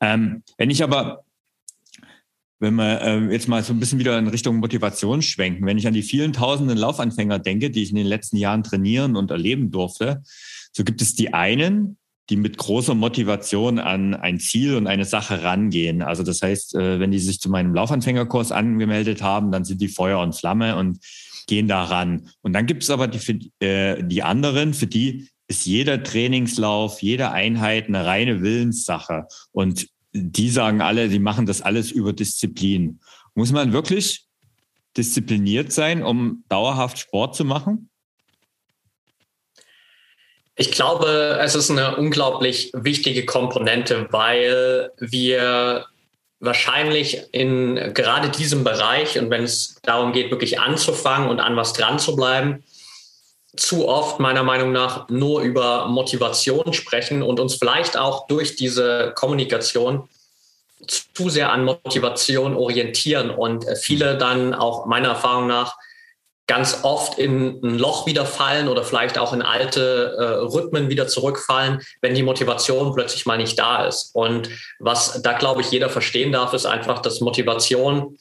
Ähm, wenn ich aber wenn wir äh, jetzt mal so ein bisschen wieder in Richtung Motivation schwenken, wenn ich an die vielen tausenden Laufanfänger denke, die ich in den letzten Jahren trainieren und erleben durfte, so gibt es die einen, die mit großer Motivation an ein Ziel und eine Sache rangehen. Also das heißt, äh, wenn die sich zu meinem Laufanfängerkurs angemeldet haben, dann sind die Feuer und Flamme und gehen da ran. Und dann gibt es aber die, äh, die anderen, für die ist jeder Trainingslauf, jede Einheit eine reine Willenssache. Und die sagen alle, die machen das alles über Disziplin. Muss man wirklich diszipliniert sein, um dauerhaft Sport zu machen? Ich glaube, es ist eine unglaublich wichtige Komponente, weil wir wahrscheinlich in gerade diesem Bereich und wenn es darum geht, wirklich anzufangen und an was dran zu bleiben, zu oft meiner Meinung nach nur über Motivation sprechen und uns vielleicht auch durch diese Kommunikation zu sehr an Motivation orientieren und viele dann auch meiner Erfahrung nach ganz oft in ein Loch wieder fallen oder vielleicht auch in alte äh, Rhythmen wieder zurückfallen, wenn die Motivation plötzlich mal nicht da ist. Und was da, glaube ich, jeder verstehen darf, ist einfach, dass Motivation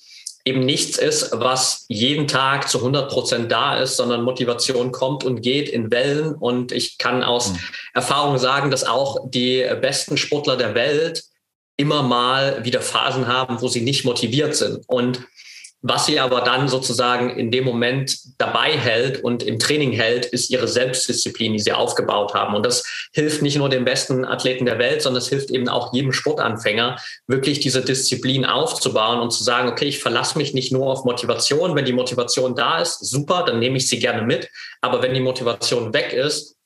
eben nichts ist, was jeden Tag zu 100 Prozent da ist, sondern Motivation kommt und geht in Wellen. Und ich kann aus mhm. Erfahrung sagen, dass auch die besten Sportler der Welt immer mal wieder Phasen haben, wo sie nicht motiviert sind. Und was sie aber dann sozusagen in dem Moment dabei hält und im Training hält, ist ihre Selbstdisziplin, die sie aufgebaut haben. Und das hilft nicht nur den besten Athleten der Welt, sondern es hilft eben auch jedem Sportanfänger, wirklich diese Disziplin aufzubauen und zu sagen, okay, ich verlasse mich nicht nur auf Motivation. Wenn die Motivation da ist, super, dann nehme ich sie gerne mit. Aber wenn die Motivation weg ist,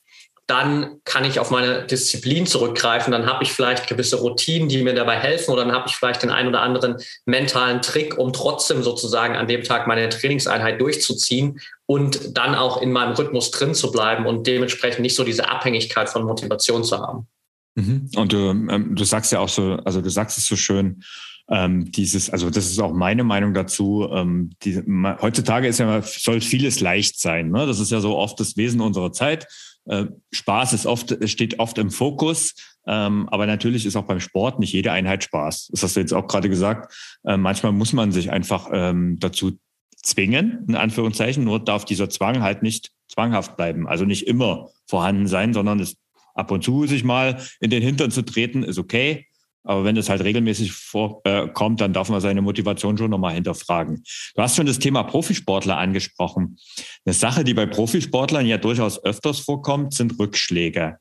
dann kann ich auf meine Disziplin zurückgreifen. Dann habe ich vielleicht gewisse Routinen, die mir dabei helfen, oder dann habe ich vielleicht den einen oder anderen mentalen Trick, um trotzdem sozusagen an dem Tag meine Trainingseinheit durchzuziehen und dann auch in meinem Rhythmus drin zu bleiben und dementsprechend nicht so diese Abhängigkeit von Motivation zu haben. Mhm. Und du, ähm, du sagst ja auch so, also du sagst es so schön, ähm, dieses, also das ist auch meine Meinung dazu. Ähm, die, heutzutage ist ja soll vieles leicht sein. Ne? Das ist ja so oft das Wesen unserer Zeit. Äh, Spaß ist oft, steht oft im Fokus, ähm, aber natürlich ist auch beim Sport nicht jede Einheit Spaß. Das hast du jetzt auch gerade gesagt. Äh, manchmal muss man sich einfach ähm, dazu zwingen, in Anführungszeichen, nur darf dieser Zwang halt nicht zwanghaft bleiben. Also nicht immer vorhanden sein, sondern es ab und zu sich mal in den Hintern zu treten, ist okay. Aber wenn das halt regelmäßig vorkommt, dann darf man seine Motivation schon nochmal hinterfragen. Du hast schon das Thema Profisportler angesprochen. Eine Sache, die bei Profisportlern ja durchaus öfters vorkommt, sind Rückschläge.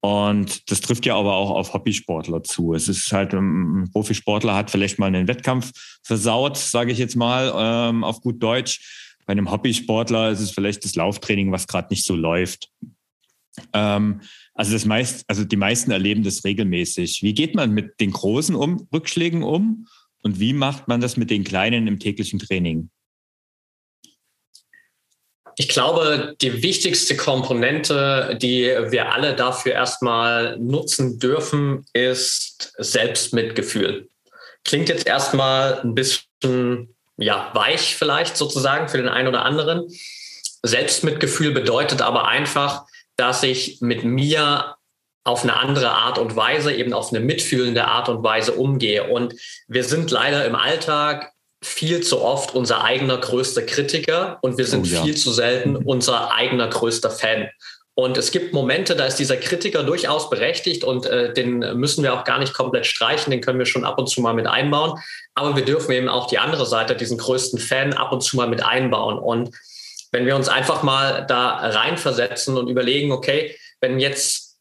Und das trifft ja aber auch auf Hobbysportler zu. Es ist halt, ein Profisportler hat vielleicht mal einen Wettkampf versaut, sage ich jetzt mal ähm, auf gut Deutsch. Bei einem Hobbysportler ist es vielleicht das Lauftraining, was gerade nicht so läuft. Ähm, also das meist, also die meisten erleben das regelmäßig. Wie geht man mit den großen um, Rückschlägen um und wie macht man das mit den kleinen im täglichen Training? Ich glaube, die wichtigste Komponente, die wir alle dafür erstmal nutzen dürfen, ist Selbstmitgefühl. Klingt jetzt erstmal ein bisschen ja, weich vielleicht sozusagen für den einen oder anderen. Selbstmitgefühl bedeutet aber einfach, dass ich mit mir auf eine andere Art und Weise, eben auf eine mitfühlende Art und Weise umgehe. Und wir sind leider im Alltag viel zu oft unser eigener größter Kritiker und wir sind oh ja. viel zu selten unser eigener größter Fan. Und es gibt Momente, da ist dieser Kritiker durchaus berechtigt und äh, den müssen wir auch gar nicht komplett streichen, den können wir schon ab und zu mal mit einbauen. Aber wir dürfen eben auch die andere Seite, diesen größten Fan, ab und zu mal mit einbauen. Und wenn wir uns einfach mal da reinversetzen und überlegen, okay, wenn jetzt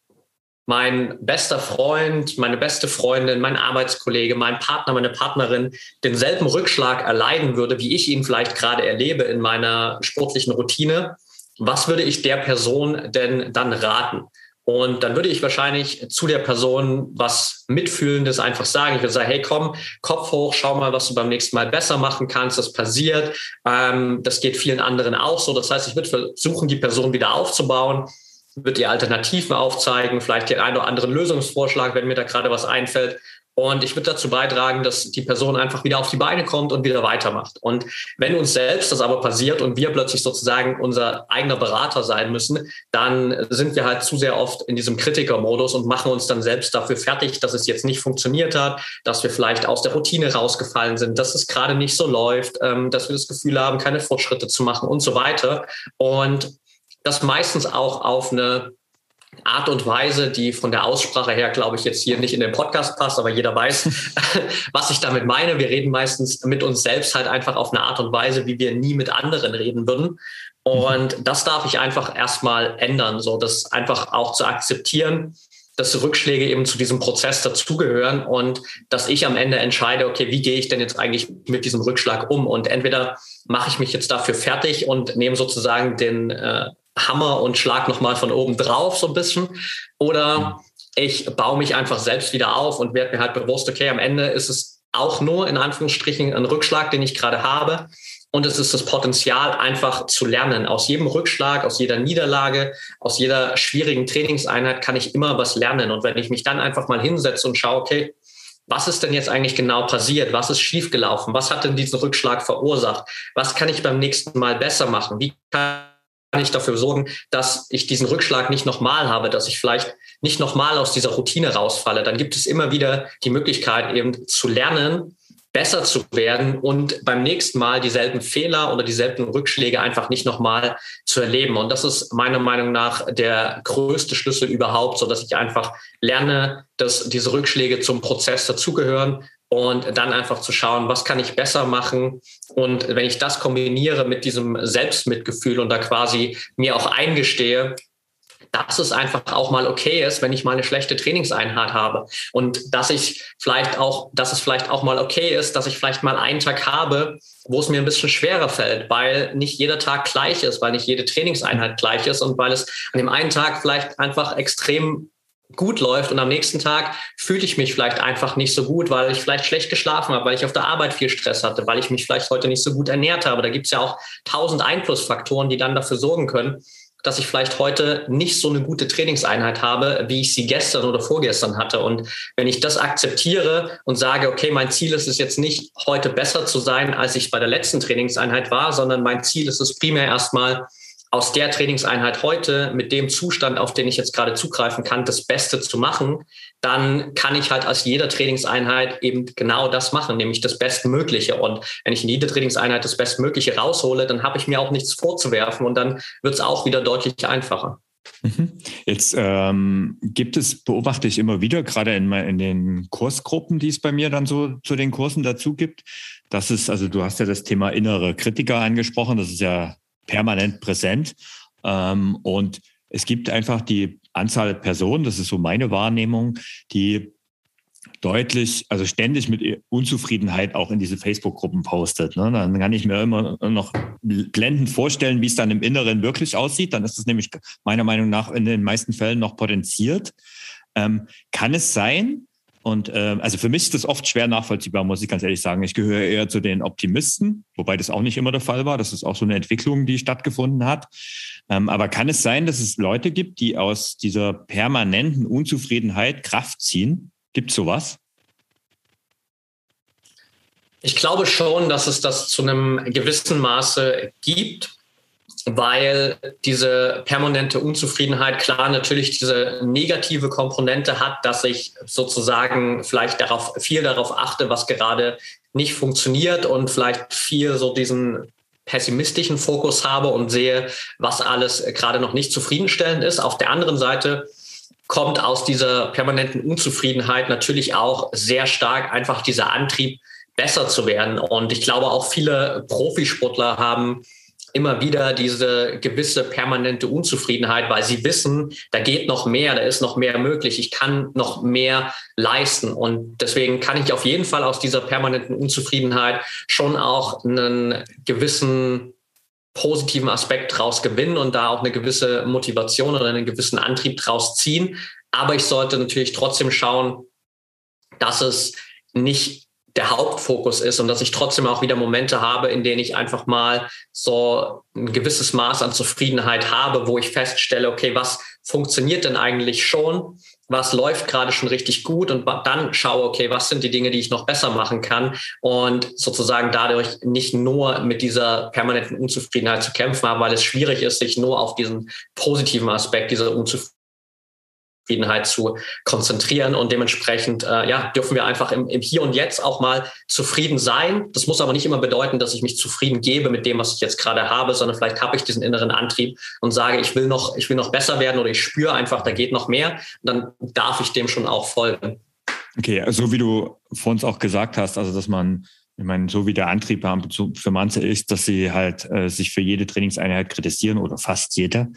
mein bester Freund, meine beste Freundin, mein Arbeitskollege, mein Partner, meine Partnerin denselben Rückschlag erleiden würde, wie ich ihn vielleicht gerade erlebe in meiner sportlichen Routine, was würde ich der Person denn dann raten? Und dann würde ich wahrscheinlich zu der Person was Mitfühlendes einfach sagen. Ich würde sagen, hey, komm, Kopf hoch, schau mal, was du beim nächsten Mal besser machen kannst. Das passiert. Ähm, das geht vielen anderen auch so. Das heißt, ich würde versuchen, die Person wieder aufzubauen, würde ihr Alternativen aufzeigen, vielleicht den einen oder anderen Lösungsvorschlag, wenn mir da gerade was einfällt. Und ich würde dazu beitragen, dass die Person einfach wieder auf die Beine kommt und wieder weitermacht. Und wenn uns selbst das aber passiert und wir plötzlich sozusagen unser eigener Berater sein müssen, dann sind wir halt zu sehr oft in diesem Kritikermodus und machen uns dann selbst dafür fertig, dass es jetzt nicht funktioniert hat, dass wir vielleicht aus der Routine rausgefallen sind, dass es gerade nicht so läuft, ähm, dass wir das Gefühl haben, keine Fortschritte zu machen und so weiter. Und das meistens auch auf eine Art und Weise, die von der Aussprache her, glaube ich, jetzt hier nicht in den Podcast passt, aber jeder weiß, [LAUGHS] was ich damit meine. Wir reden meistens mit uns selbst halt einfach auf eine Art und Weise, wie wir nie mit anderen reden würden. Und das darf ich einfach erstmal ändern, so das einfach auch zu akzeptieren, dass Rückschläge eben zu diesem Prozess dazugehören und dass ich am Ende entscheide, okay, wie gehe ich denn jetzt eigentlich mit diesem Rückschlag um? Und entweder mache ich mich jetzt dafür fertig und nehme sozusagen den, äh, Hammer und schlag nochmal von oben drauf so ein bisschen. Oder ich baue mich einfach selbst wieder auf und werde mir halt bewusst, okay, am Ende ist es auch nur in Anführungsstrichen ein Rückschlag, den ich gerade habe. Und es ist das Potenzial, einfach zu lernen. Aus jedem Rückschlag, aus jeder Niederlage, aus jeder schwierigen Trainingseinheit kann ich immer was lernen. Und wenn ich mich dann einfach mal hinsetze und schaue, okay, was ist denn jetzt eigentlich genau passiert? Was ist schiefgelaufen? Was hat denn diesen Rückschlag verursacht? Was kann ich beim nächsten Mal besser machen? Wie kann ich dafür sorgen, dass ich diesen Rückschlag nicht nochmal habe, dass ich vielleicht nicht nochmal aus dieser Routine rausfalle? Dann gibt es immer wieder die Möglichkeit, eben zu lernen, besser zu werden und beim nächsten Mal dieselben Fehler oder dieselben Rückschläge einfach nicht nochmal zu erleben. Und das ist meiner Meinung nach der größte Schlüssel überhaupt, so dass ich einfach lerne, dass diese Rückschläge zum Prozess dazugehören und dann einfach zu schauen, was kann ich besser machen. Und wenn ich das kombiniere mit diesem Selbstmitgefühl und da quasi mir auch eingestehe, dass es einfach auch mal okay ist, wenn ich mal eine schlechte Trainingseinheit habe und dass ich vielleicht auch, dass es vielleicht auch mal okay ist, dass ich vielleicht mal einen Tag habe, wo es mir ein bisschen schwerer fällt, weil nicht jeder Tag gleich ist, weil nicht jede Trainingseinheit gleich ist und weil es an dem einen Tag vielleicht einfach extrem gut läuft und am nächsten Tag fühle ich mich vielleicht einfach nicht so gut, weil ich vielleicht schlecht geschlafen habe, weil ich auf der Arbeit viel Stress hatte, weil ich mich vielleicht heute nicht so gut ernährt habe. Da gibt es ja auch tausend Einflussfaktoren, die dann dafür sorgen können, dass ich vielleicht heute nicht so eine gute Trainingseinheit habe, wie ich sie gestern oder vorgestern hatte. Und wenn ich das akzeptiere und sage, okay, mein Ziel ist es jetzt nicht, heute besser zu sein, als ich bei der letzten Trainingseinheit war, sondern mein Ziel ist es primär erstmal, aus der Trainingseinheit heute mit dem Zustand, auf den ich jetzt gerade zugreifen kann, das Beste zu machen, dann kann ich halt aus jeder Trainingseinheit eben genau das machen, nämlich das Bestmögliche. Und wenn ich in jeder Trainingseinheit das Bestmögliche raushole, dann habe ich mir auch nichts vorzuwerfen und dann wird es auch wieder deutlich einfacher. Mhm. Jetzt ähm, gibt es, beobachte ich immer wieder, gerade in, in, den Kursgruppen, die es bei mir dann so zu den Kursen dazu gibt, dass es, also du hast ja das Thema innere Kritiker angesprochen, das ist ja permanent präsent. Ähm, und es gibt einfach die Anzahl Personen, das ist so meine Wahrnehmung, die deutlich, also ständig mit Unzufriedenheit auch in diese Facebook-Gruppen postet. Ne? Dann kann ich mir immer noch blendend vorstellen, wie es dann im Inneren wirklich aussieht. Dann ist es nämlich meiner Meinung nach in den meisten Fällen noch potenziert. Ähm, kann es sein, und äh, also für mich ist das oft schwer nachvollziehbar, muss ich ganz ehrlich sagen. Ich gehöre eher zu den Optimisten, wobei das auch nicht immer der Fall war. Das ist auch so eine Entwicklung, die stattgefunden hat. Ähm, aber kann es sein, dass es Leute gibt, die aus dieser permanenten Unzufriedenheit Kraft ziehen? Gibt es sowas? Ich glaube schon, dass es das zu einem gewissen Maße gibt weil diese permanente Unzufriedenheit klar natürlich diese negative Komponente hat, dass ich sozusagen vielleicht darauf, viel darauf achte, was gerade nicht funktioniert und vielleicht viel so diesen pessimistischen Fokus habe und sehe, was alles gerade noch nicht zufriedenstellend ist. Auf der anderen Seite kommt aus dieser permanenten Unzufriedenheit natürlich auch sehr stark einfach dieser Antrieb, besser zu werden. Und ich glaube, auch viele Profisportler haben immer wieder diese gewisse permanente Unzufriedenheit, weil sie wissen, da geht noch mehr, da ist noch mehr möglich, ich kann noch mehr leisten. Und deswegen kann ich auf jeden Fall aus dieser permanenten Unzufriedenheit schon auch einen gewissen positiven Aspekt draus gewinnen und da auch eine gewisse Motivation oder einen gewissen Antrieb draus ziehen. Aber ich sollte natürlich trotzdem schauen, dass es nicht der Hauptfokus ist und dass ich trotzdem auch wieder Momente habe, in denen ich einfach mal so ein gewisses Maß an Zufriedenheit habe, wo ich feststelle, okay, was funktioniert denn eigentlich schon? Was läuft gerade schon richtig gut? Und dann schaue, okay, was sind die Dinge, die ich noch besser machen kann? Und sozusagen dadurch nicht nur mit dieser permanenten Unzufriedenheit zu kämpfen habe, weil es schwierig ist, sich nur auf diesen positiven Aspekt dieser Unzufriedenheit Zufriedenheit zu konzentrieren und dementsprechend äh, ja, dürfen wir einfach im, im Hier und Jetzt auch mal zufrieden sein. Das muss aber nicht immer bedeuten, dass ich mich zufrieden gebe mit dem, was ich jetzt gerade habe, sondern vielleicht habe ich diesen inneren Antrieb und sage, ich will noch, ich will noch besser werden oder ich spüre einfach, da geht noch mehr. Und dann darf ich dem schon auch folgen. Okay, also wie du vor uns auch gesagt hast, also dass man ich meine, so wie der Antrieb für manche ist, dass sie halt äh, sich für jede Trainingseinheit kritisieren oder fast jede,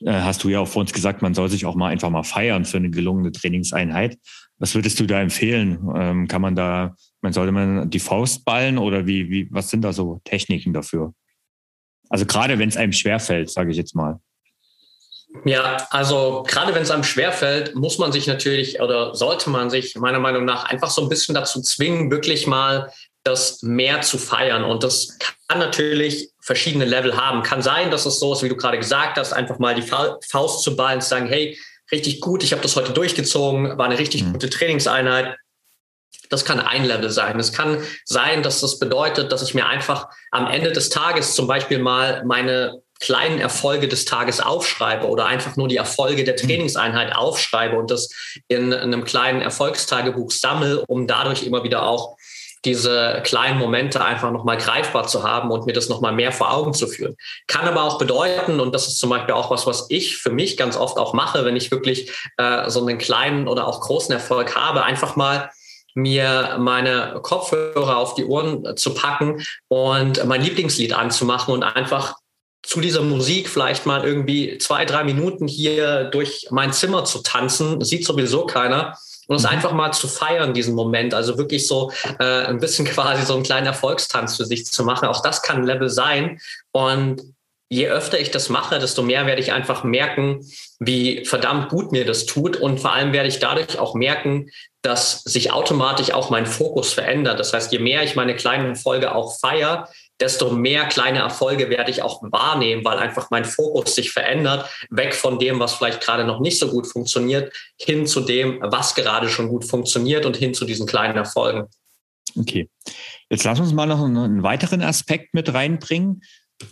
äh, hast du ja auch vor uns gesagt, man soll sich auch mal einfach mal feiern für eine gelungene Trainingseinheit. Was würdest du da empfehlen? Ähm, kann man da, man sollte man die Faust ballen oder wie, wie, was sind da so Techniken dafür? Also gerade wenn es einem schwerfällt, sage ich jetzt mal. Ja, also gerade wenn es einem schwerfällt, muss man sich natürlich oder sollte man sich meiner Meinung nach einfach so ein bisschen dazu zwingen, wirklich mal das mehr zu feiern. Und das kann natürlich verschiedene Level haben. Kann sein, dass es so ist, wie du gerade gesagt hast, einfach mal die Faust zu ballen, zu sagen, hey, richtig gut, ich habe das heute durchgezogen, war eine richtig mhm. gute Trainingseinheit. Das kann ein Level sein. Es kann sein, dass das bedeutet, dass ich mir einfach am Ende des Tages zum Beispiel mal meine kleinen Erfolge des Tages aufschreibe oder einfach nur die Erfolge der mhm. Trainingseinheit aufschreibe und das in einem kleinen Erfolgstagebuch sammle, um dadurch immer wieder auch diese kleinen Momente einfach nochmal greifbar zu haben und mir das nochmal mehr vor Augen zu führen. Kann aber auch bedeuten, und das ist zum Beispiel auch was, was ich für mich ganz oft auch mache, wenn ich wirklich äh, so einen kleinen oder auch großen Erfolg habe, einfach mal mir meine Kopfhörer auf die Ohren zu packen und mein Lieblingslied anzumachen und einfach zu dieser Musik vielleicht mal irgendwie zwei, drei Minuten hier durch mein Zimmer zu tanzen, sieht sowieso keiner. Und es mhm. einfach mal zu feiern, diesen Moment. Also wirklich so äh, ein bisschen [LAUGHS] quasi so einen kleinen Erfolgstanz für sich zu machen. Auch das kann ein Level sein. Und je öfter ich das mache, desto mehr werde ich einfach merken, wie verdammt gut mir das tut. Und vor allem werde ich dadurch auch merken, dass sich automatisch auch mein Fokus verändert. Das heißt, je mehr ich meine kleinen Erfolge auch feiere, desto mehr kleine Erfolge werde ich auch wahrnehmen, weil einfach mein Fokus sich verändert, weg von dem, was vielleicht gerade noch nicht so gut funktioniert, hin zu dem, was gerade schon gut funktioniert und hin zu diesen kleinen Erfolgen. Okay, jetzt lass uns mal noch einen weiteren Aspekt mit reinbringen.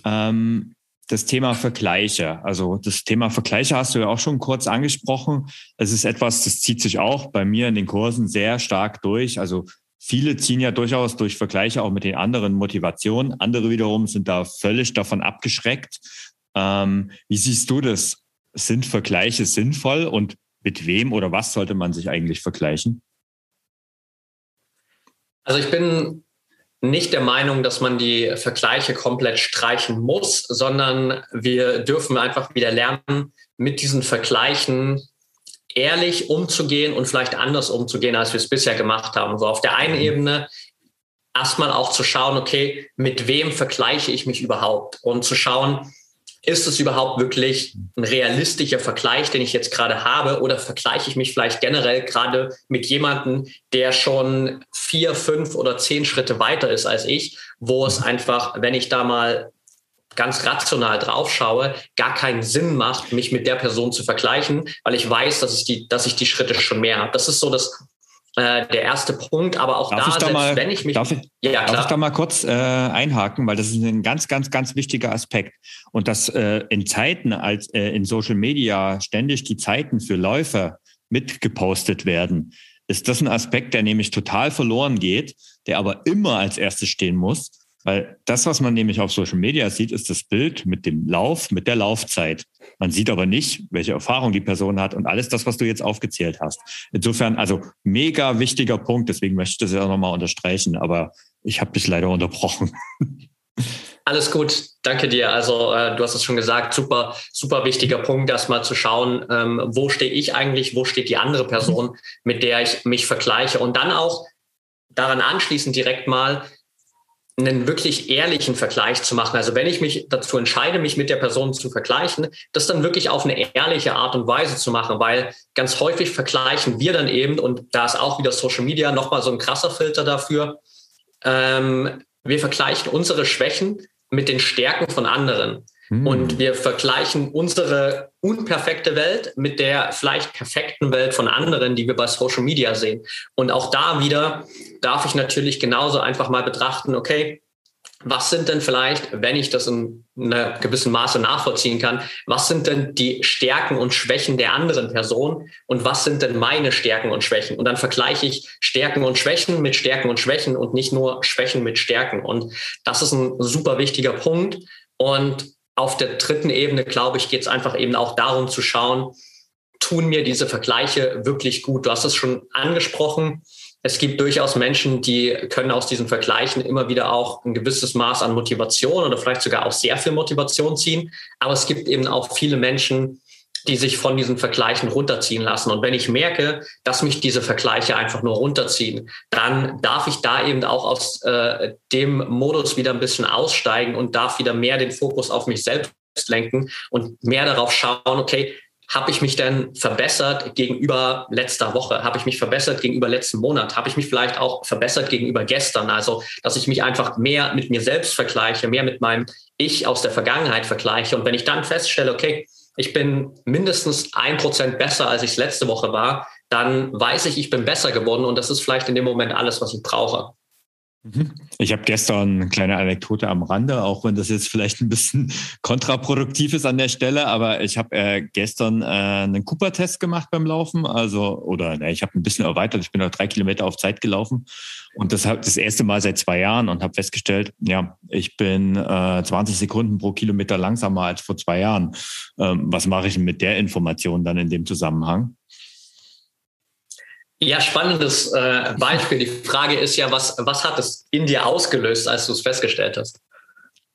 Ähm, das Thema Vergleiche. Also das Thema Vergleiche hast du ja auch schon kurz angesprochen. Es ist etwas, das zieht sich auch bei mir in den Kursen sehr stark durch. Also Viele ziehen ja durchaus durch Vergleiche auch mit den anderen Motivationen. Andere wiederum sind da völlig davon abgeschreckt. Ähm, wie siehst du das? Sind Vergleiche sinnvoll und mit wem oder was sollte man sich eigentlich vergleichen? Also ich bin nicht der Meinung, dass man die Vergleiche komplett streichen muss, sondern wir dürfen einfach wieder lernen, mit diesen Vergleichen ehrlich umzugehen und vielleicht anders umzugehen, als wir es bisher gemacht haben. So auf der einen mhm. Ebene erstmal auch zu schauen, okay, mit wem vergleiche ich mich überhaupt? Und zu schauen, ist es überhaupt wirklich ein realistischer Vergleich, den ich jetzt gerade habe? Oder vergleiche ich mich vielleicht generell gerade mit jemandem, der schon vier, fünf oder zehn Schritte weiter ist als ich, wo es mhm. einfach, wenn ich da mal ganz rational drauf schaue, gar keinen Sinn macht, mich mit der Person zu vergleichen, weil ich weiß, dass ich die, dass ich die Schritte schon mehr habe. Das ist so das, äh, der erste Punkt, aber auch darf da, selbst mal, wenn ich mich. Darf ich, ja, darf ich da mal kurz äh, einhaken, weil das ist ein ganz, ganz, ganz wichtiger Aspekt. Und dass äh, in Zeiten, als äh, in Social Media ständig die Zeiten für Läufer mitgepostet werden, ist das ein Aspekt, der nämlich total verloren geht, der aber immer als erstes stehen muss weil das, was man nämlich auf Social Media sieht, ist das Bild mit dem Lauf, mit der Laufzeit. Man sieht aber nicht, welche Erfahrung die Person hat und alles das, was du jetzt aufgezählt hast. Insofern, also mega wichtiger Punkt, deswegen möchte ich das ja nochmal unterstreichen, aber ich habe dich leider unterbrochen. [LAUGHS] Alles gut, danke dir. Also äh, du hast es schon gesagt, super, super wichtiger Punkt, erstmal zu schauen, ähm, wo stehe ich eigentlich, wo steht die andere Person, [LAUGHS] mit der ich mich vergleiche und dann auch daran anschließend direkt mal, einen wirklich ehrlichen Vergleich zu machen. Also wenn ich mich dazu entscheide, mich mit der Person zu vergleichen, das dann wirklich auf eine ehrliche Art und Weise zu machen, weil ganz häufig vergleichen wir dann eben, und da ist auch wieder Social Media nochmal so ein krasser Filter dafür, ähm, wir vergleichen unsere Schwächen mit den Stärken von anderen. Hm. Und wir vergleichen unsere unperfekte Welt mit der vielleicht perfekten Welt von anderen, die wir bei Social Media sehen. Und auch da wieder darf ich natürlich genauso einfach mal betrachten, okay, was sind denn vielleicht, wenn ich das in einer gewissen Maße nachvollziehen kann, was sind denn die Stärken und Schwächen der anderen Person und was sind denn meine Stärken und Schwächen? Und dann vergleiche ich Stärken und Schwächen mit Stärken und Schwächen und nicht nur Schwächen mit Stärken. Und das ist ein super wichtiger Punkt. Und auf der dritten Ebene, glaube ich, geht es einfach eben auch darum zu schauen, tun mir diese Vergleiche wirklich gut? Du hast es schon angesprochen. Es gibt durchaus Menschen, die können aus diesen Vergleichen immer wieder auch ein gewisses Maß an Motivation oder vielleicht sogar auch sehr viel Motivation ziehen. Aber es gibt eben auch viele Menschen, die sich von diesen Vergleichen runterziehen lassen. Und wenn ich merke, dass mich diese Vergleiche einfach nur runterziehen, dann darf ich da eben auch aus äh, dem Modus wieder ein bisschen aussteigen und darf wieder mehr den Fokus auf mich selbst lenken und mehr darauf schauen, okay, habe ich mich denn verbessert gegenüber letzter Woche? Habe ich mich verbessert gegenüber letzten Monat? Habe ich mich vielleicht auch verbessert gegenüber gestern? Also, dass ich mich einfach mehr mit mir selbst vergleiche, mehr mit meinem Ich aus der Vergangenheit vergleiche. Und wenn ich dann feststelle, okay, ich bin mindestens ein Prozent besser, als ich es letzte Woche war, dann weiß ich, ich bin besser geworden und das ist vielleicht in dem Moment alles, was ich brauche. Mhm. Ich habe gestern eine kleine Anekdote am Rande, auch wenn das jetzt vielleicht ein bisschen [LAUGHS] kontraproduktiv ist an der Stelle, aber ich habe äh, gestern äh, einen Cooper-Test gemacht beim Laufen, also oder ne, ich habe ein bisschen erweitert, ich bin noch drei Kilometer auf Zeit gelaufen und das das erste Mal seit zwei Jahren und habe festgestellt, ja, ich bin äh, 20 Sekunden pro Kilometer langsamer als vor zwei Jahren. Ähm, was mache ich mit der Information dann in dem Zusammenhang? Ja, spannendes äh, Beispiel. Die Frage ist ja, was, was hat es in dir ausgelöst, als du es festgestellt hast?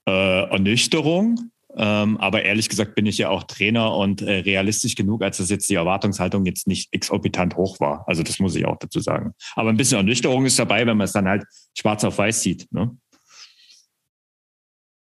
Äh, Ernüchterung. Ähm, aber ehrlich gesagt bin ich ja auch Trainer und äh, realistisch genug, als dass jetzt die Erwartungshaltung jetzt nicht exorbitant hoch war. Also das muss ich auch dazu sagen. Aber ein bisschen Ernüchterung ist dabei, wenn man es dann halt schwarz auf weiß sieht. Ne?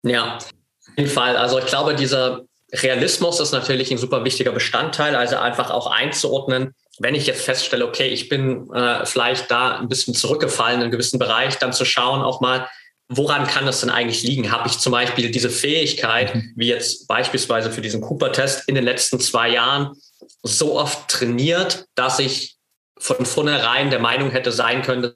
Ja, auf jeden Fall. Also ich glaube, dieser Realismus ist natürlich ein super wichtiger Bestandteil, also einfach auch einzuordnen, wenn ich jetzt feststelle, okay, ich bin äh, vielleicht da ein bisschen zurückgefallen in einem gewissen Bereich, dann zu schauen auch mal, woran kann das denn eigentlich liegen? Habe ich zum Beispiel diese Fähigkeit, mhm. wie jetzt beispielsweise für diesen Cooper-Test in den letzten zwei Jahren, so oft trainiert, dass ich von vornherein der Meinung hätte sein können,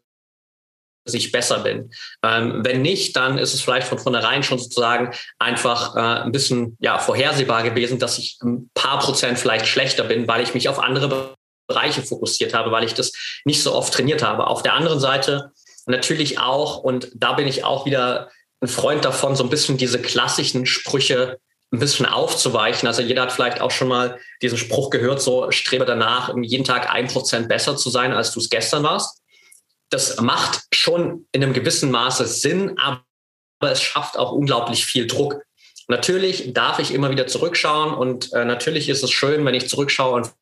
dass ich besser bin. Ähm, wenn nicht, dann ist es vielleicht von vornherein schon sozusagen einfach äh, ein bisschen ja, vorhersehbar gewesen, dass ich ein paar Prozent vielleicht schlechter bin, weil ich mich auf andere Bereiche fokussiert habe, weil ich das nicht so oft trainiert habe. Auf der anderen Seite natürlich auch, und da bin ich auch wieder ein Freund davon, so ein bisschen diese klassischen Sprüche ein bisschen aufzuweichen. Also jeder hat vielleicht auch schon mal diesen Spruch gehört, so strebe danach, jeden Tag ein Prozent besser zu sein, als du es gestern warst. Das macht schon in einem gewissen Maße Sinn, aber es schafft auch unglaublich viel Druck. Natürlich darf ich immer wieder zurückschauen und äh, natürlich ist es schön, wenn ich zurückschaue und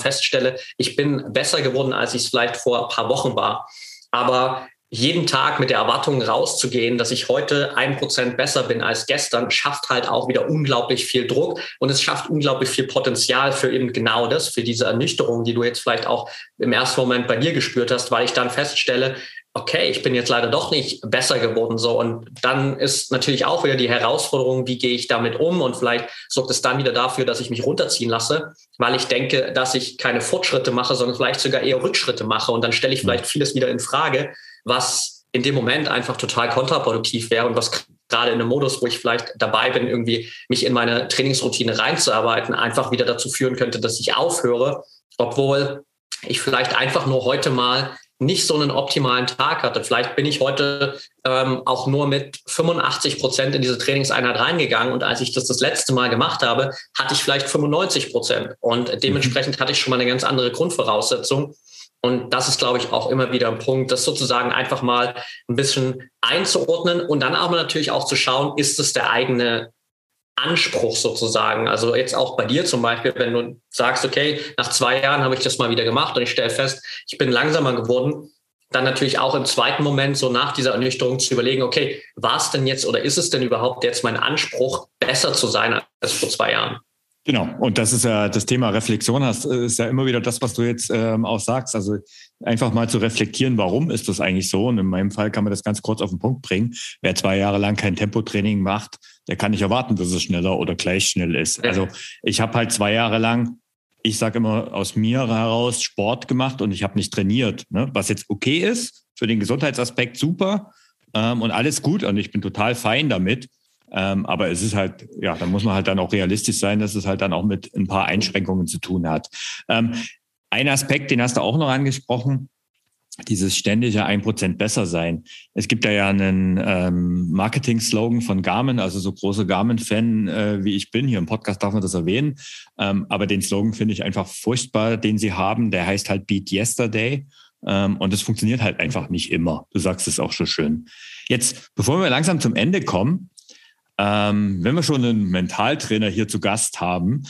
feststelle, ich bin besser geworden, als ich es vielleicht vor ein paar Wochen war. Aber jeden Tag mit der Erwartung rauszugehen, dass ich heute ein Prozent besser bin als gestern, schafft halt auch wieder unglaublich viel Druck und es schafft unglaublich viel Potenzial für eben genau das, für diese Ernüchterung, die du jetzt vielleicht auch im ersten Moment bei dir gespürt hast, weil ich dann feststelle, okay, ich bin jetzt leider doch nicht besser geworden so. Und dann ist natürlich auch wieder die Herausforderung, wie gehe ich damit um? Und vielleicht sorgt es dann wieder dafür, dass ich mich runterziehen lasse, weil ich denke, dass ich keine Fortschritte mache, sondern vielleicht sogar eher Rückschritte mache. Und dann stelle ich vielleicht vieles wieder in Frage, was in dem Moment einfach total kontraproduktiv wäre und was gerade in einem Modus, wo ich vielleicht dabei bin, irgendwie mich in meine Trainingsroutine reinzuarbeiten, einfach wieder dazu führen könnte, dass ich aufhöre, obwohl ich vielleicht einfach nur heute mal nicht so einen optimalen Tag hatte. Vielleicht bin ich heute ähm, auch nur mit 85 Prozent in diese Trainingseinheit reingegangen und als ich das das letzte Mal gemacht habe, hatte ich vielleicht 95 Prozent und dementsprechend hatte ich schon mal eine ganz andere Grundvoraussetzung. Und das ist, glaube ich, auch immer wieder ein Punkt, das sozusagen einfach mal ein bisschen einzuordnen und dann aber natürlich auch zu schauen, ist es der eigene Anspruch sozusagen. Also jetzt auch bei dir zum Beispiel, wenn du sagst, okay, nach zwei Jahren habe ich das mal wieder gemacht und ich stelle fest, ich bin langsamer geworden, dann natürlich auch im zweiten Moment so nach dieser Ernüchterung zu überlegen, okay, war es denn jetzt oder ist es denn überhaupt jetzt mein Anspruch, besser zu sein als vor zwei Jahren? Genau, und das ist ja das Thema Reflexion, das ist ja immer wieder das, was du jetzt ähm, auch sagst. Also einfach mal zu reflektieren, warum ist das eigentlich so? Und in meinem Fall kann man das ganz kurz auf den Punkt bringen. Wer zwei Jahre lang kein Tempotraining macht, der kann nicht erwarten, dass es schneller oder gleich schnell ist. Also ich habe halt zwei Jahre lang, ich sage immer aus mir heraus, Sport gemacht und ich habe nicht trainiert, ne? was jetzt okay ist, für den Gesundheitsaspekt super ähm, und alles gut und ich bin total fein damit. Ähm, aber es ist halt, ja, da muss man halt dann auch realistisch sein, dass es halt dann auch mit ein paar Einschränkungen zu tun hat. Ähm, ein Aspekt, den hast du auch noch angesprochen, dieses ständige ein Prozent besser sein. Es gibt da ja einen ähm, Marketing-Slogan von Garmin, also so große Garmin-Fan äh, wie ich bin. Hier im Podcast darf man das erwähnen. Ähm, aber den Slogan finde ich einfach furchtbar, den sie haben. Der heißt halt Beat Yesterday. Ähm, und es funktioniert halt einfach nicht immer. Du sagst es auch schon schön. Jetzt, bevor wir langsam zum Ende kommen, ähm, wenn wir schon einen Mentaltrainer hier zu Gast haben,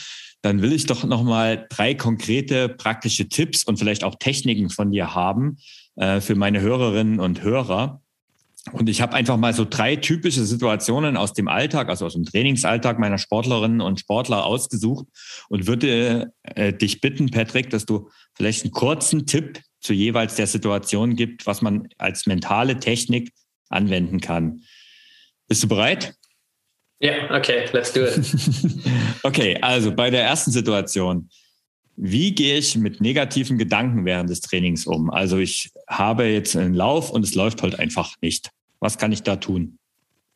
dann will ich doch nochmal drei konkrete praktische Tipps und vielleicht auch Techniken von dir haben äh, für meine Hörerinnen und Hörer, Und ich habe einfach mal so drei typische Situationen aus dem Alltag, also aus dem Trainingsalltag meiner Sportlerinnen und Sportler ausgesucht und würde äh, dich bitten, Patrick, dass du vielleicht einen kurzen Tipp zu jeweils der Situation gibt, was man als mentale Technik anwenden kann. Bist du bereit? Ja, okay, let's do it. [LAUGHS] okay, also bei der ersten Situation. Wie gehe ich mit negativen Gedanken während des Trainings um? Also ich habe jetzt einen Lauf und es läuft halt einfach nicht. Was kann ich da tun?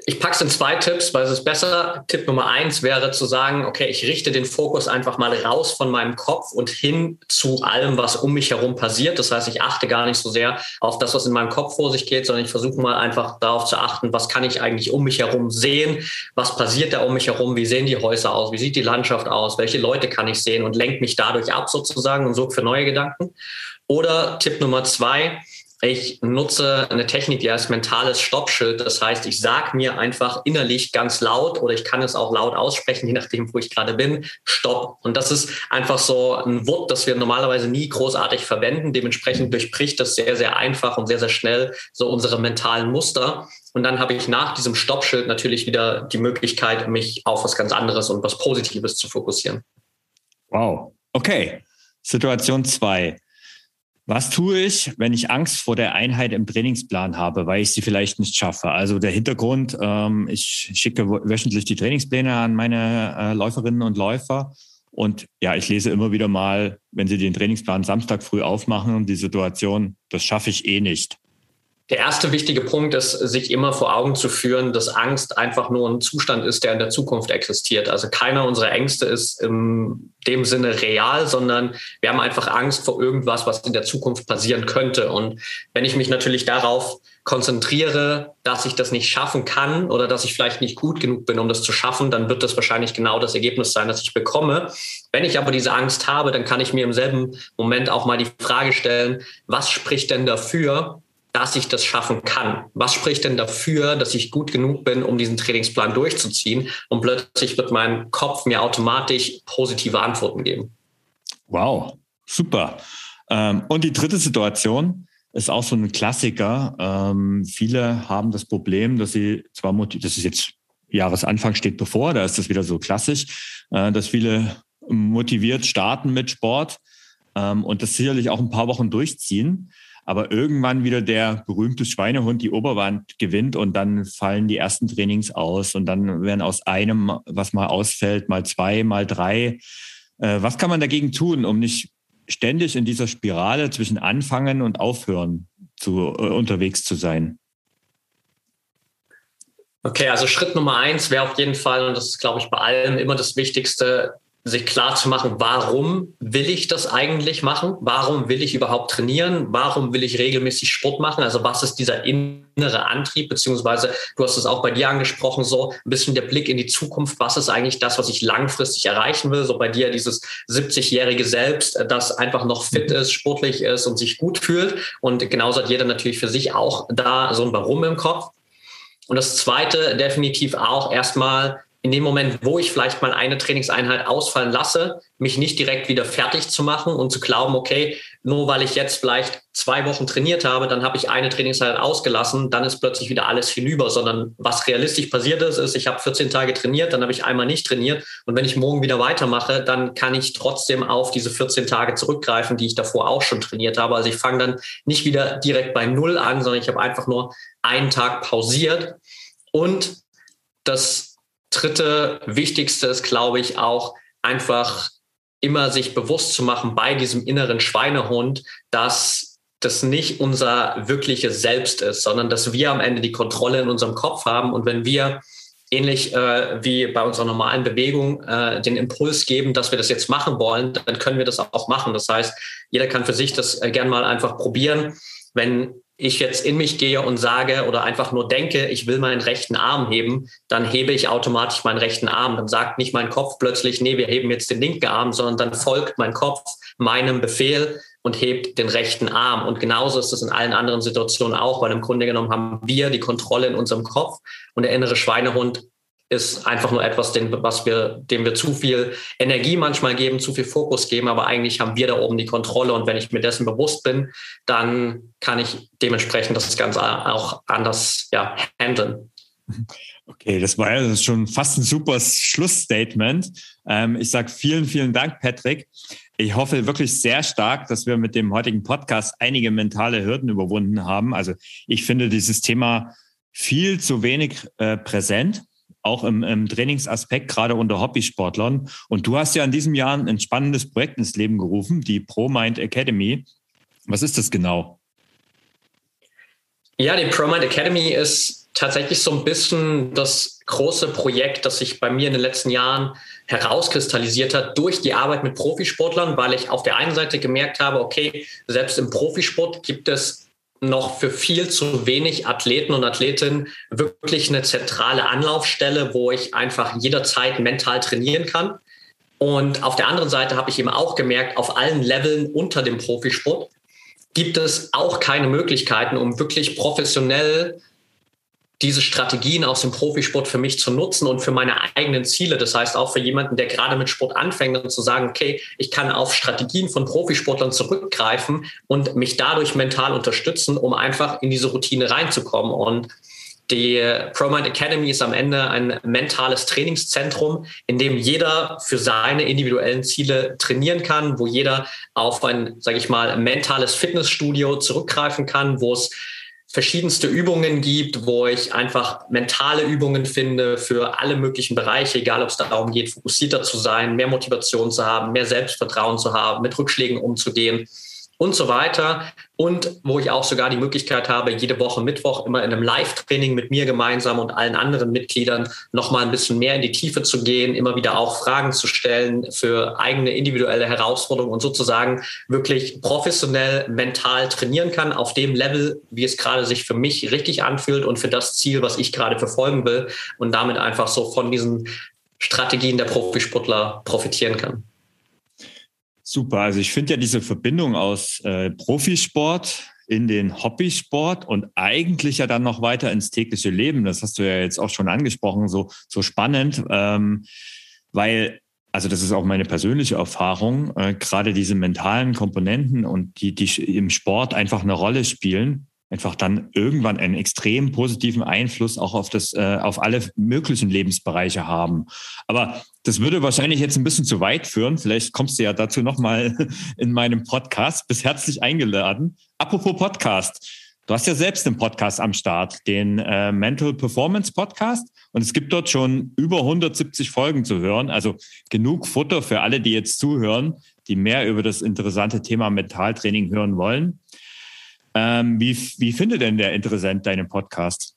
Ich packe es in zwei Tipps, weil es ist besser. Tipp Nummer eins wäre zu sagen, okay, ich richte den Fokus einfach mal raus von meinem Kopf und hin zu allem, was um mich herum passiert. Das heißt, ich achte gar nicht so sehr auf das, was in meinem Kopf vor sich geht, sondern ich versuche mal einfach darauf zu achten, was kann ich eigentlich um mich herum sehen, was passiert da um mich herum, wie sehen die Häuser aus, wie sieht die Landschaft aus, welche Leute kann ich sehen und lenke mich dadurch ab sozusagen und sorge für neue Gedanken. Oder Tipp Nummer zwei, ich nutze eine Technik, die heißt mentales Stoppschild. Das heißt, ich sage mir einfach innerlich ganz laut oder ich kann es auch laut aussprechen, je nachdem, wo ich gerade bin, Stopp. Und das ist einfach so ein Wort, das wir normalerweise nie großartig verwenden. Dementsprechend durchbricht das sehr, sehr einfach und sehr, sehr schnell so unsere mentalen Muster. Und dann habe ich nach diesem Stoppschild natürlich wieder die Möglichkeit, mich auf was ganz anderes und was Positives zu fokussieren. Wow. Okay. Situation zwei. Was tue ich, wenn ich Angst vor der Einheit im Trainingsplan habe, weil ich sie vielleicht nicht schaffe? Also der Hintergrund, ähm, ich schicke wöchentlich die Trainingspläne an meine äh, Läuferinnen und Läufer. Und ja, ich lese immer wieder mal, wenn sie den Trainingsplan Samstag früh aufmachen, die Situation, das schaffe ich eh nicht. Der erste wichtige Punkt ist, sich immer vor Augen zu führen, dass Angst einfach nur ein Zustand ist, der in der Zukunft existiert. Also keiner unserer Ängste ist in dem Sinne real, sondern wir haben einfach Angst vor irgendwas, was in der Zukunft passieren könnte. Und wenn ich mich natürlich darauf konzentriere, dass ich das nicht schaffen kann oder dass ich vielleicht nicht gut genug bin, um das zu schaffen, dann wird das wahrscheinlich genau das Ergebnis sein, das ich bekomme. Wenn ich aber diese Angst habe, dann kann ich mir im selben Moment auch mal die Frage stellen, was spricht denn dafür, dass ich das schaffen kann. Was spricht denn dafür, dass ich gut genug bin, um diesen Trainingsplan durchzuziehen? Und plötzlich wird mein Kopf mir automatisch positive Antworten geben. Wow, super. Ähm, und die dritte Situation ist auch so ein Klassiker. Ähm, viele haben das Problem, dass sie zwar, das ist jetzt Jahresanfang steht bevor, da ist das wieder so klassisch, äh, dass viele motiviert starten mit Sport ähm, und das sicherlich auch ein paar Wochen durchziehen aber irgendwann wieder der berühmte Schweinehund die Oberwand gewinnt und dann fallen die ersten Trainings aus und dann werden aus einem, was mal ausfällt, mal zwei, mal drei. Äh, was kann man dagegen tun, um nicht ständig in dieser Spirale zwischen Anfangen und Aufhören zu, äh, unterwegs zu sein? Okay, also Schritt Nummer eins wäre auf jeden Fall, und das ist, glaube ich, bei allem immer das Wichtigste, sich klar zu machen, warum will ich das eigentlich machen? Warum will ich überhaupt trainieren? Warum will ich regelmäßig Sport machen? Also was ist dieser innere Antrieb? Beziehungsweise, du hast es auch bei dir angesprochen, so ein bisschen der Blick in die Zukunft. Was ist eigentlich das, was ich langfristig erreichen will? So bei dir dieses 70-jährige Selbst, das einfach noch fit ist, sportlich ist und sich gut fühlt. Und genauso hat jeder natürlich für sich auch da so ein Warum im Kopf. Und das zweite definitiv auch erstmal in dem Moment, wo ich vielleicht mal eine Trainingseinheit ausfallen lasse, mich nicht direkt wieder fertig zu machen und zu glauben, okay, nur weil ich jetzt vielleicht zwei Wochen trainiert habe, dann habe ich eine Trainingseinheit ausgelassen, dann ist plötzlich wieder alles hinüber, sondern was realistisch passiert ist, ist, ich habe 14 Tage trainiert, dann habe ich einmal nicht trainiert und wenn ich morgen wieder weitermache, dann kann ich trotzdem auf diese 14 Tage zurückgreifen, die ich davor auch schon trainiert habe. Also ich fange dann nicht wieder direkt bei Null an, sondern ich habe einfach nur einen Tag pausiert und das dritte Wichtigste ist, glaube ich, auch einfach immer sich bewusst zu machen bei diesem inneren Schweinehund, dass das nicht unser wirkliches Selbst ist, sondern dass wir am Ende die Kontrolle in unserem Kopf haben. Und wenn wir ähnlich äh, wie bei unserer normalen Bewegung äh, den Impuls geben, dass wir das jetzt machen wollen, dann können wir das auch machen. Das heißt, jeder kann für sich das äh, gern mal einfach probieren. Wenn ich jetzt in mich gehe und sage oder einfach nur denke, ich will meinen rechten Arm heben, dann hebe ich automatisch meinen rechten Arm. Dann sagt nicht mein Kopf plötzlich, nee, wir heben jetzt den linken Arm, sondern dann folgt mein Kopf meinem Befehl und hebt den rechten Arm. Und genauso ist es in allen anderen Situationen auch, weil im Grunde genommen haben wir die Kontrolle in unserem Kopf und der innere Schweinehund ist einfach nur etwas, den, was wir, dem wir zu viel Energie manchmal geben, zu viel Fokus geben, aber eigentlich haben wir da oben die Kontrolle und wenn ich mir dessen bewusst bin, dann kann ich dementsprechend das Ganze auch anders ja, handeln. Okay, das war ja schon fast ein super Schlussstatement. Ähm, ich sage vielen, vielen Dank, Patrick. Ich hoffe wirklich sehr stark, dass wir mit dem heutigen Podcast einige mentale Hürden überwunden haben. Also ich finde dieses Thema viel zu wenig äh, präsent, auch im, im Trainingsaspekt, gerade unter Hobbysportlern. Und du hast ja in diesem Jahr ein spannendes Projekt ins Leben gerufen, die ProMind Academy. Was ist das genau? Ja, die ProMind Academy ist tatsächlich so ein bisschen das große Projekt, das sich bei mir in den letzten Jahren herauskristallisiert hat durch die Arbeit mit Profisportlern, weil ich auf der einen Seite gemerkt habe, okay, selbst im Profisport gibt es noch für viel zu wenig Athleten und Athletinnen wirklich eine zentrale Anlaufstelle, wo ich einfach jederzeit mental trainieren kann. Und auf der anderen Seite habe ich eben auch gemerkt, auf allen Leveln unter dem Profisport gibt es auch keine Möglichkeiten, um wirklich professionell diese Strategien aus dem Profisport für mich zu nutzen und für meine eigenen Ziele. Das heißt auch für jemanden, der gerade mit Sport anfängt und zu sagen, okay, ich kann auf Strategien von Profisportlern zurückgreifen und mich dadurch mental unterstützen, um einfach in diese Routine reinzukommen. Und die ProMind Academy ist am Ende ein mentales Trainingszentrum, in dem jeder für seine individuellen Ziele trainieren kann, wo jeder auf ein, sage ich mal, mentales Fitnessstudio zurückgreifen kann, wo es verschiedenste Übungen gibt, wo ich einfach mentale Übungen finde für alle möglichen Bereiche, egal ob es darum geht, fokussierter zu sein, mehr Motivation zu haben, mehr Selbstvertrauen zu haben, mit Rückschlägen umzugehen und so weiter. Und wo ich auch sogar die Möglichkeit habe, jede Woche Mittwoch immer in einem Live-Training mit mir gemeinsam und allen anderen Mitgliedern nochmal ein bisschen mehr in die Tiefe zu gehen, immer wieder auch Fragen zu stellen für eigene individuelle Herausforderungen und sozusagen wirklich professionell mental trainieren kann auf dem Level, wie es gerade sich für mich richtig anfühlt und für das Ziel, was ich gerade verfolgen will und damit einfach so von diesen Strategien der Profisportler profitieren kann. Super, also ich finde ja diese Verbindung aus äh, Profisport in den Hobbysport und eigentlich ja dann noch weiter ins tägliche Leben, das hast du ja jetzt auch schon angesprochen, so, so spannend, ähm, weil, also das ist auch meine persönliche Erfahrung, äh, gerade diese mentalen Komponenten und die, die im Sport einfach eine Rolle spielen, einfach dann irgendwann einen extrem positiven Einfluss auch auf das, äh, auf alle möglichen Lebensbereiche haben. Aber das würde wahrscheinlich jetzt ein bisschen zu weit führen. Vielleicht kommst du ja dazu nochmal [LAUGHS] in meinem Podcast. Bist herzlich eingeladen. Apropos Podcast. Du hast ja selbst einen Podcast am Start, den äh, Mental Performance Podcast. Und es gibt dort schon über 170 Folgen zu hören. Also genug Futter für alle, die jetzt zuhören, die mehr über das interessante Thema Mentaltraining hören wollen. Ähm, wie, wie findet denn der Interessent deinen Podcast?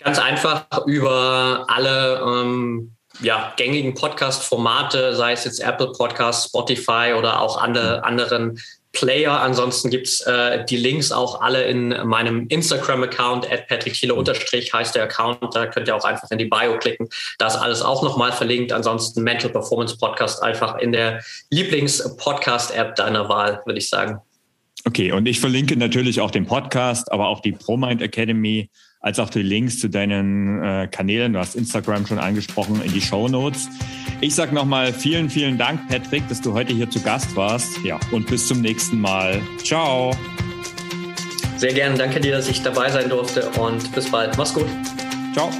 Ganz einfach über alle ähm, ja, gängigen Podcast-Formate, sei es jetzt Apple Podcasts, Spotify oder auch andere, anderen Player. Ansonsten gibt es äh, die Links auch alle in meinem Instagram-Account, at unterstrich heißt der Account. Da könnt ihr auch einfach in die Bio klicken. Da ist alles auch nochmal verlinkt. Ansonsten Mental Performance Podcast einfach in der Lieblings-Podcast-App deiner Wahl, würde ich sagen. Okay, und ich verlinke natürlich auch den Podcast, aber auch die ProMind Academy, als auch die Links zu deinen äh, Kanälen. Du hast Instagram schon angesprochen in die Show Notes. Ich sage nochmal vielen, vielen Dank, Patrick, dass du heute hier zu Gast warst. Ja, und bis zum nächsten Mal. Ciao. Sehr gerne. Danke dir, dass ich dabei sein durfte und bis bald. Mach's gut. Ciao.